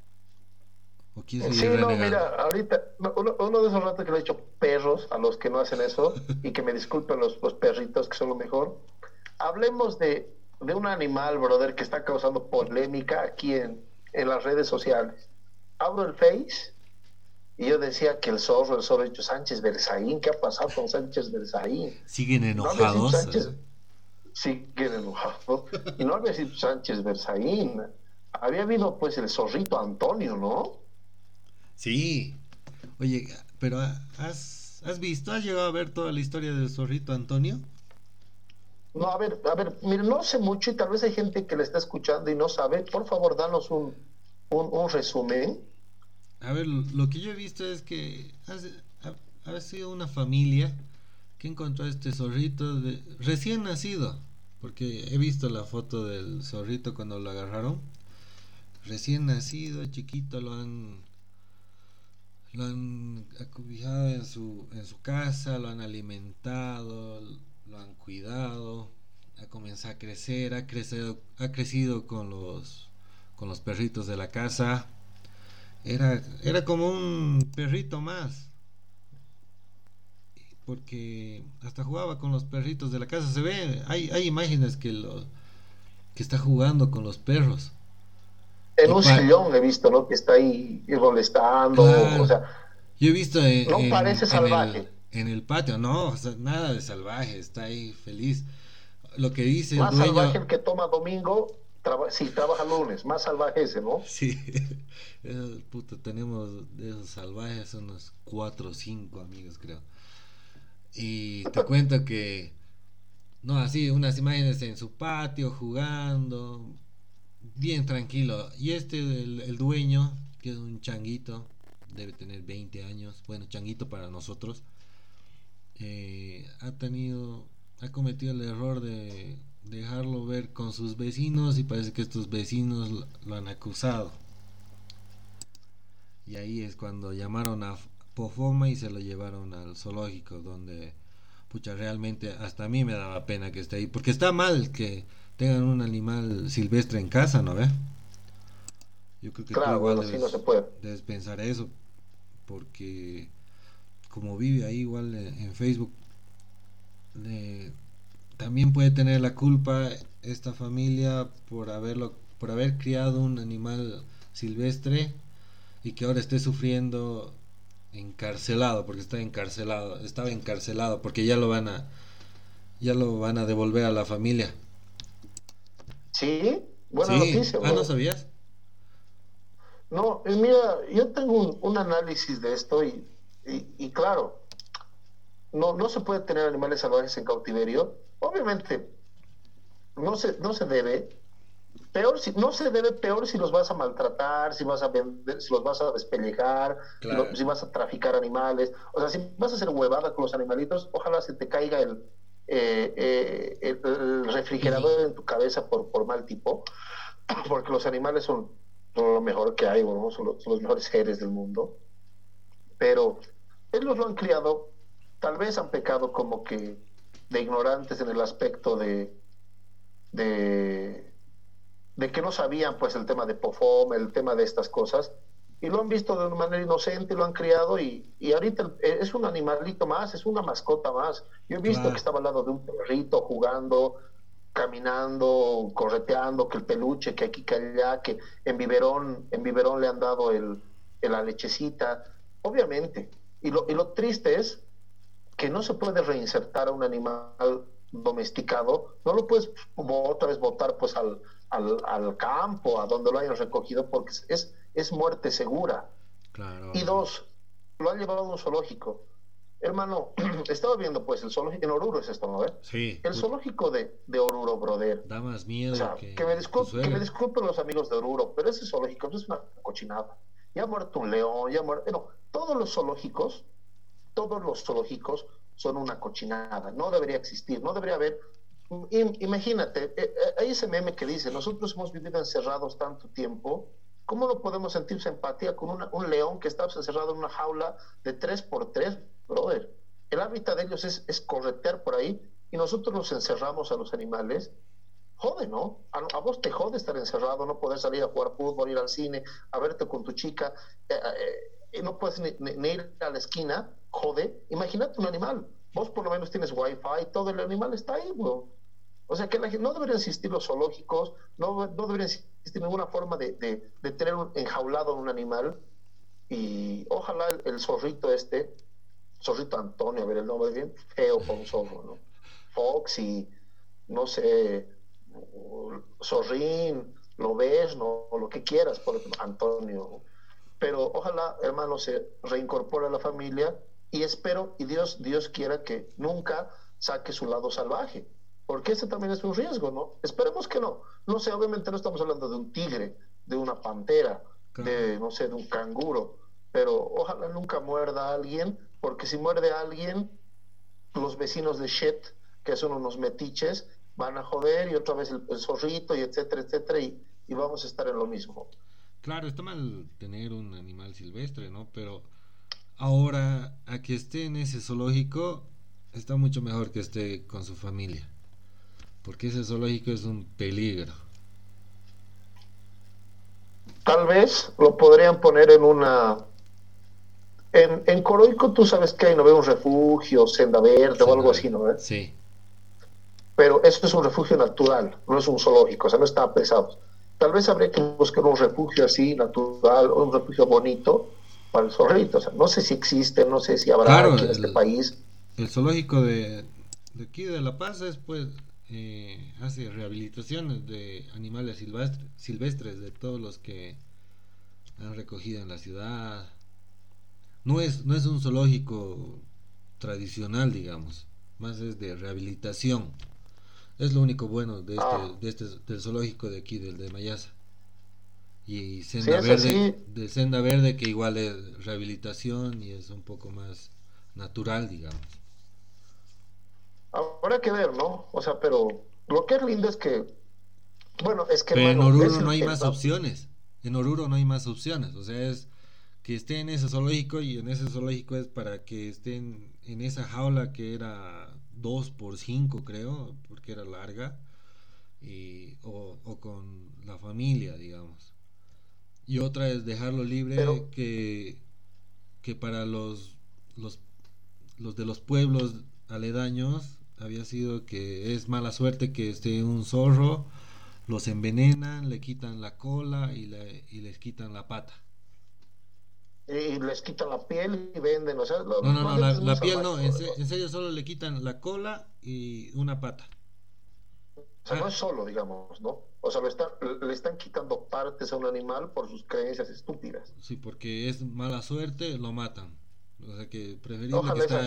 ¿O sí, no, mira, ahorita uno, de esos ratos que le he dicho perros a los que no hacen eso y que me disculpen los, los perritos que son lo mejor. Hablemos de, de un animal, brother, que está causando polémica aquí en, en las redes sociales. Abro el Face y yo decía que el zorro, el zorro hecho Sánchez Berzaín, ¿qué ha pasado con Sánchez Berzaín? Siguen enojados. siguen enojados. Y no había sido Sánchez Berzaín. Había habido pues el zorrito Antonio, ¿no? Sí. Oye, pero ¿has, has visto, has llegado a ver toda la historia del zorrito Antonio? No, a ver, a ver, mire, no sé mucho y tal vez hay gente que le está escuchando y no sabe. Por favor, danos un, un, un resumen. A ver, lo que yo he visto es que ha, sido una familia que encontró a este zorrito de, recién nacido, porque he visto la foto del zorrito cuando lo agarraron, recién nacido, chiquito, lo han lo han acubijado en su, en su casa, lo han alimentado, lo han cuidado, ha comenzado a crecer, ha crecido, ha crecido con los con los perritos de la casa. Era, era como un perrito más. Porque hasta jugaba con los perritos de la casa. Se ve, hay, hay imágenes que lo, que está jugando con los perros. En un sillón he visto, ¿no? Que está ahí molestando, o sea... Yo he visto en, no parece salvaje. En el, patio, no, nada de salvaje, está ahí feliz. Lo que dice Más salvaje el que toma domingo, sí, trabaja lunes, más salvaje ese, ¿no? Sí, puto, tenemos de esos salvajes unos cuatro o cinco amigos, creo. Y te cuento que no, así, unas imágenes en su patio jugando, bien tranquilo. Y este, el, dueño, que es un changuito, debe tener 20 años, bueno, changuito para nosotros, eh, ha tenido, ha cometido el error de dejarlo ver con sus vecinos y parece que estos vecinos lo han acusado. Y ahí es cuando llamaron a Pofoma y se lo llevaron al zoológico donde pucha, realmente hasta a mí me daba pena que esté ahí, porque está mal que tengan un animal silvestre en casa, ¿no ve? Yo creo que claro, igual debes, no se puede. debes pensar eso, porque como vive ahí igual en Facebook, también puede tener la culpa esta familia por haberlo, por haber criado un animal silvestre y que ahora esté sufriendo encarcelado, porque está encarcelado, estaba encarcelado, porque ya lo van a ya lo van a devolver a la familia. Sí, buena noticia. Ah, ¿no sabías? No, mira, yo tengo un, análisis de esto y, y, claro, no, no se puede tener animales salvajes en cautiverio. Obviamente, no se, no se debe, peor si no se debe peor si los vas a maltratar, si vas a vender, si los vas a despellejar, si vas a traficar animales, o sea, si vas a hacer huevada con los animalitos, ojalá se te caiga el, eh, eh, el, refrigerador en tu cabeza por, por mal tipo, porque los animales son, lo mejor que hay, son, los, mejores seres del mundo, pero ellos lo han criado, tal vez han pecado como que de ignorantes en el aspecto de, de de que no sabían pues el tema de POFOM, el tema de estas cosas, y lo han visto de una manera inocente, lo han criado y, y ahorita es un animalito más, es una mascota más. Yo he visto que estaba al lado de un perrito jugando, caminando, correteando, que el peluche, que aquí, que allá, que en biberón, en biberón le han dado el, la lechecita, obviamente. Y lo, y lo triste es que no se puede reinsertar a un animal domesticado, no lo puedes otra vez botar pues al, al, campo, a donde lo hayan recogido, porque es, es muerte segura. Y dos, lo han llevado a un zoológico. Hermano, estaba viendo pues el zoológico, en Oruro es esto, ¿no? Sí. El zoológico de, de Oruro, brother. Da más miedo. que, me disculpen, me disculpen los amigos de Oruro, pero ese zoológico es una cochinada. Ya ha muerto un león, ya ha muerto... No, todos los zoológicos, todos los zoológicos son una cochinada. No debería existir, no debería haber imagínate, eh, eh, hay ese meme que dice, nosotros hemos vivido encerrados tanto tiempo, ¿cómo no podemos sentirse empatía con un león que está encerrado en una jaula de 3 por 3 brother? El hábitat de ellos es, es corretear por ahí y nosotros nos encerramos a los animales. Jode, ¿no? A, vos te jode estar encerrado, no poder salir a jugar fútbol, ir al cine, a verte con tu chica, eh, y no puedes ni, ir a la esquina, jode. Imagínate un animal. Vos por lo menos tienes wifi, todo el animal está ahí, bro. O sea que no deberían existir los zoológicos, no, no debería existir ninguna forma de, de, tener un, enjaulado un animal. Y ojalá el, zorrito este, zorrito Antonio, a ver el nombre bien feo con zorro, ¿no? Fox y no sé, zorrín, lo ves, no, lo que quieras, por Antonio. Pero ojalá, hermano, se reincorpore a la familia y espero y Dios, Dios quiera que nunca saque su lado salvaje porque ese también es un riesgo, ¿no? Esperemos que no. No sé, obviamente no estamos hablando de un tigre, de una pantera, de, no sé, de un canguro, pero ojalá nunca muerda a alguien, porque si muerde a alguien, los vecinos de Shet, que son unos metiches, van a joder y otra vez el, zorrito y etcétera, etcétera, y, y, vamos a estar en lo mismo. claro, está mal tener un animal silvestre, ¿no? Pero ahora, a que esté en ese zoológico, está mucho mejor que esté con su familia. Porque ese zoológico es un peligro. Tal vez lo podrían poner en una... En, en Coroico tú sabes que hay, ¿no? Un refugio, senda verde o algo así, ¿no? Sí. Pero esto es un refugio natural, no es un zoológico, o sea, no está pesado. Tal vez habría que buscar un refugio así, natural, un refugio bonito para el zorrito. O sea, no sé si existe, no sé si habrá aquí en este país. El zoológico de, de aquí de La Paz es pues eh, hace rehabilitaciones de animales silvestres, silvestres, de todos los que han recogido en la ciudad. No es, no es un zoológico tradicional, digamos, más es de rehabilitación. Es lo único bueno de este, ah. de este del zoológico de aquí, del de Mayasa. Y senda verde, de senda verde que igual es rehabilitación y es un poco más natural, digamos. Habrá que ver, ¿no? O sea, pero lo que es lindo es que, bueno, es que... Pero en Oruro no hay más opciones. En Oruro no hay más opciones. O sea, es que esté en ese zoológico y en ese zoológico es para que estén en esa jaula que era 2 por 5 creo, porque era larga, y, o, o, con la familia, digamos. Y otra es dejarlo libre que, que para los, los, los de los pueblos aledaños había sido que es mala suerte que esté un zorro, los envenenan, le quitan la cola y, le, y les quitan la pata. Y les quitan la piel y venden, o sea, no, no, no, la, piel no, en, serio solo le quitan la cola y una pata. O sea, no es solo, digamos, ¿no? O sea, le están, le están quitando partes a un animal por sus creencias estúpidas. Sí, porque es mala suerte, lo matan. O sea que ojalá esa,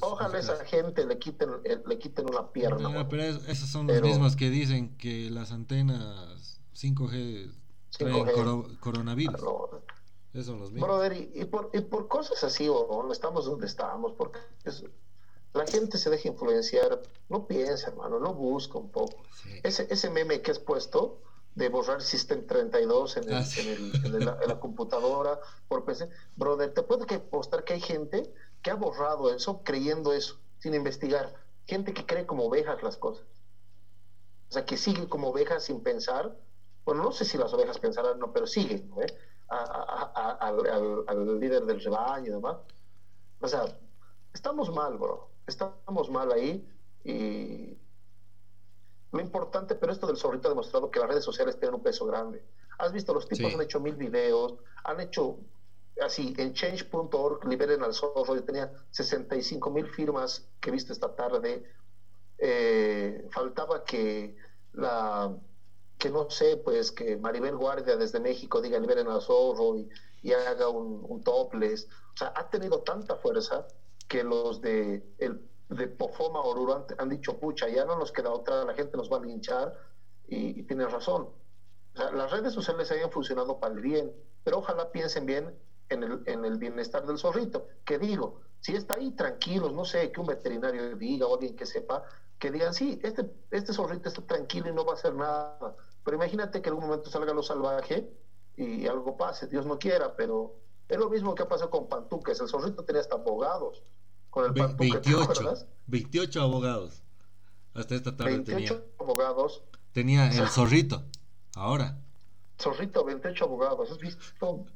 ojalá esa gente le quiten, eh, le quiten una pierna. pero esos son los mismos que dicen que las antenas 5G, traen coronavirus. esos son los mismos. Brother, y, por, y por cosas así, o no estamos donde estamos, porque la gente se deja influenciar, no piensa, hermano, no busca un poco. Ese, ese meme que has puesto, de borrar System 32 en, el, ah, en, el, en, la computadora por PC. Brother, te puedo que postar que hay gente que ha borrado eso creyendo eso, sin investigar. Gente que cree como ovejas las cosas. O sea, que sigue como ovejas sin pensar. Bueno, no sé si las ovejas pensarán, no, pero siguen, ¿eh? al, al, líder del rebaño y demás. O sea, estamos mal, bro. Estamos mal ahí y lo importante, pero esto del zorrito ha demostrado que las redes sociales tienen un peso grande. Has visto, los tipos han hecho mil videos, han hecho así, en change.org, liberen al zorro, yo tenía 65 mil firmas que he visto esta tarde. Eh, faltaba que la que no sé, pues que Maribel Guardia desde México diga liberen al zorro y, haga un, un topless. O sea, ha tenido tanta fuerza que los de el de Pofoma Oruro han, dicho, pucha, ya no nos queda otra, la gente nos va a linchar y, y razón. las redes sociales hayan funcionado para el bien, pero ojalá piensen bien en el, en el bienestar del zorrito. Que digo, si está ahí tranquilos, no sé, que un veterinario diga o alguien que sepa, que digan, sí, este, este zorrito está tranquilo y no va a hacer nada. Pero imagínate que en algún momento salga lo salvaje y algo pase, Dios no quiera, pero es lo mismo que ha pasado con Pantuques, el zorrito tenía hasta abogados con el 28, 28 abogados. Hasta esta tarde 28 tenía. abogados. Tenía el zorrito. Ahora. Zorrito, 28 abogados. ¿Has visto?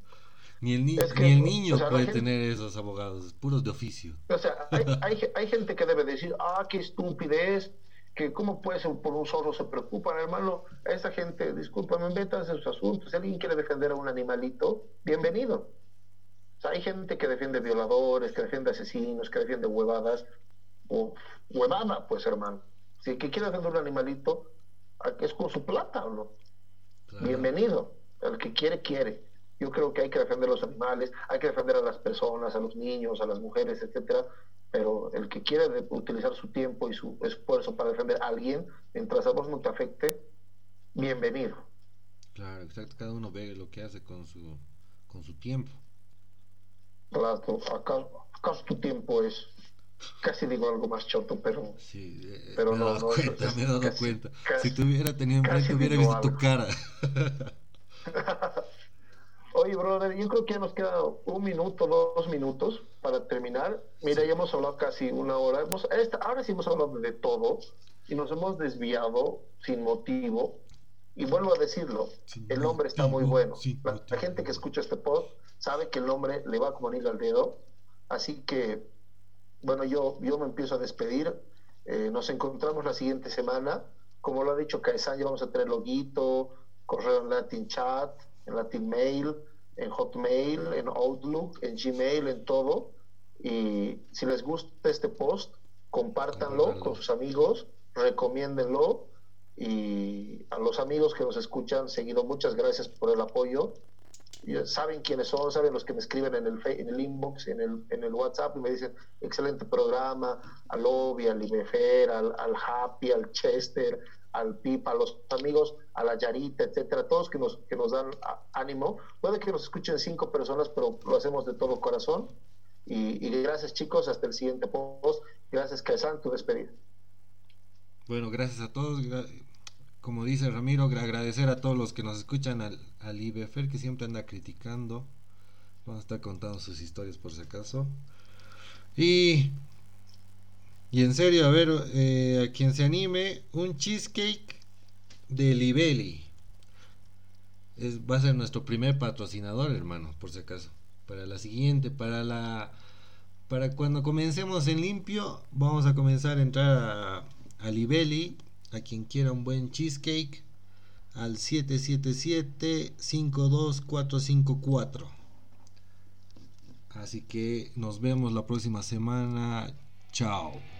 Ni el, ni, ni el niño puede tener esos abogados, puros de oficio. O sea, hay, hay, hay, gente que debe decir, ah, qué estupidez, que cómo puede ser por un zorro se preocupan, hermano. A esa gente, discúlpame, metas en sus asuntos. Si alguien quiere defender a un animalito, bienvenido hay gente que defiende violadores, que defiende asesinos, que defiende huevadas. O huevada, pues, hermano. Si que quiere defender un animalito, es con su plata, ¿o no? Bienvenido. El que quiere, quiere. Yo creo que hay que defender a los animales, hay que defender a las personas, a los niños, a las mujeres, etcétera. Pero el que quiere utilizar su tiempo y su esfuerzo para defender a alguien, mientras a vos no te afecte, bienvenido. Claro, exacto. Cada uno ve lo que hace con su, con su tiempo. Claro, acá, tu tiempo es casi digo algo más choto, pero, sí, eh, pero me he dado cuenta, me he dado cuenta. si te hubiera tenido enfrente hubiera visto tu cara. Oye, brother, yo creo que ya nos queda un minuto, dos minutos para terminar. Mira, ya hemos hablado casi una hora. Hemos, esta, ahora sí hemos hablado de todo y nos hemos desviado sin motivo. Y vuelvo a decirlo, el nombre está muy bueno. la, gente que escucha este post sabe que el nombre le va como anillo al dedo. Así que, bueno, yo, yo me empiezo a despedir. Eh, nos encontramos la siguiente semana. Como lo ha dicho Caizán, ya vamos a tener loguito, correo en Latin Chat, en Latin Mail, en Hotmail, en Outlook, en Gmail, en todo. Y si les gusta este post, compártanlo con sus amigos, recomiéndenlo. Y a los amigos que nos escuchan, seguido, muchas gracias por el apoyo. saben quiénes son, saben los que me escriben en el, en el inbox, en el, en el WhatsApp y me dicen, excelente programa, al Lobby, al Ibefer, al, Happy, al Chester, al PIP, a los amigos, a la Yarita, etcétera, todos que nos, que nos dan ánimo. Puede que nos escuchen cinco personas, pero lo hacemos de todo corazón. Y, gracias chicos, hasta el siguiente post. Gracias Caesán, tu despedida. Bueno, gracias a todos. Como dice Ramiro, agradecer a todos los que nos escuchan al, al IBFR que siempre anda criticando. Vamos a estar contando sus historias por si acaso. Y y en serio, a ver, eh, a quien se anime, un cheesecake de Libelli. Es, va a ser nuestro primer patrocinador, hermano, por si acaso. Para la siguiente, para la. Para cuando comencemos en limpio, vamos a comenzar a entrar a, a Libelli. A quien quiera un buen cheesecake, al 777-52454. Así que nos vemos la próxima semana. Chao.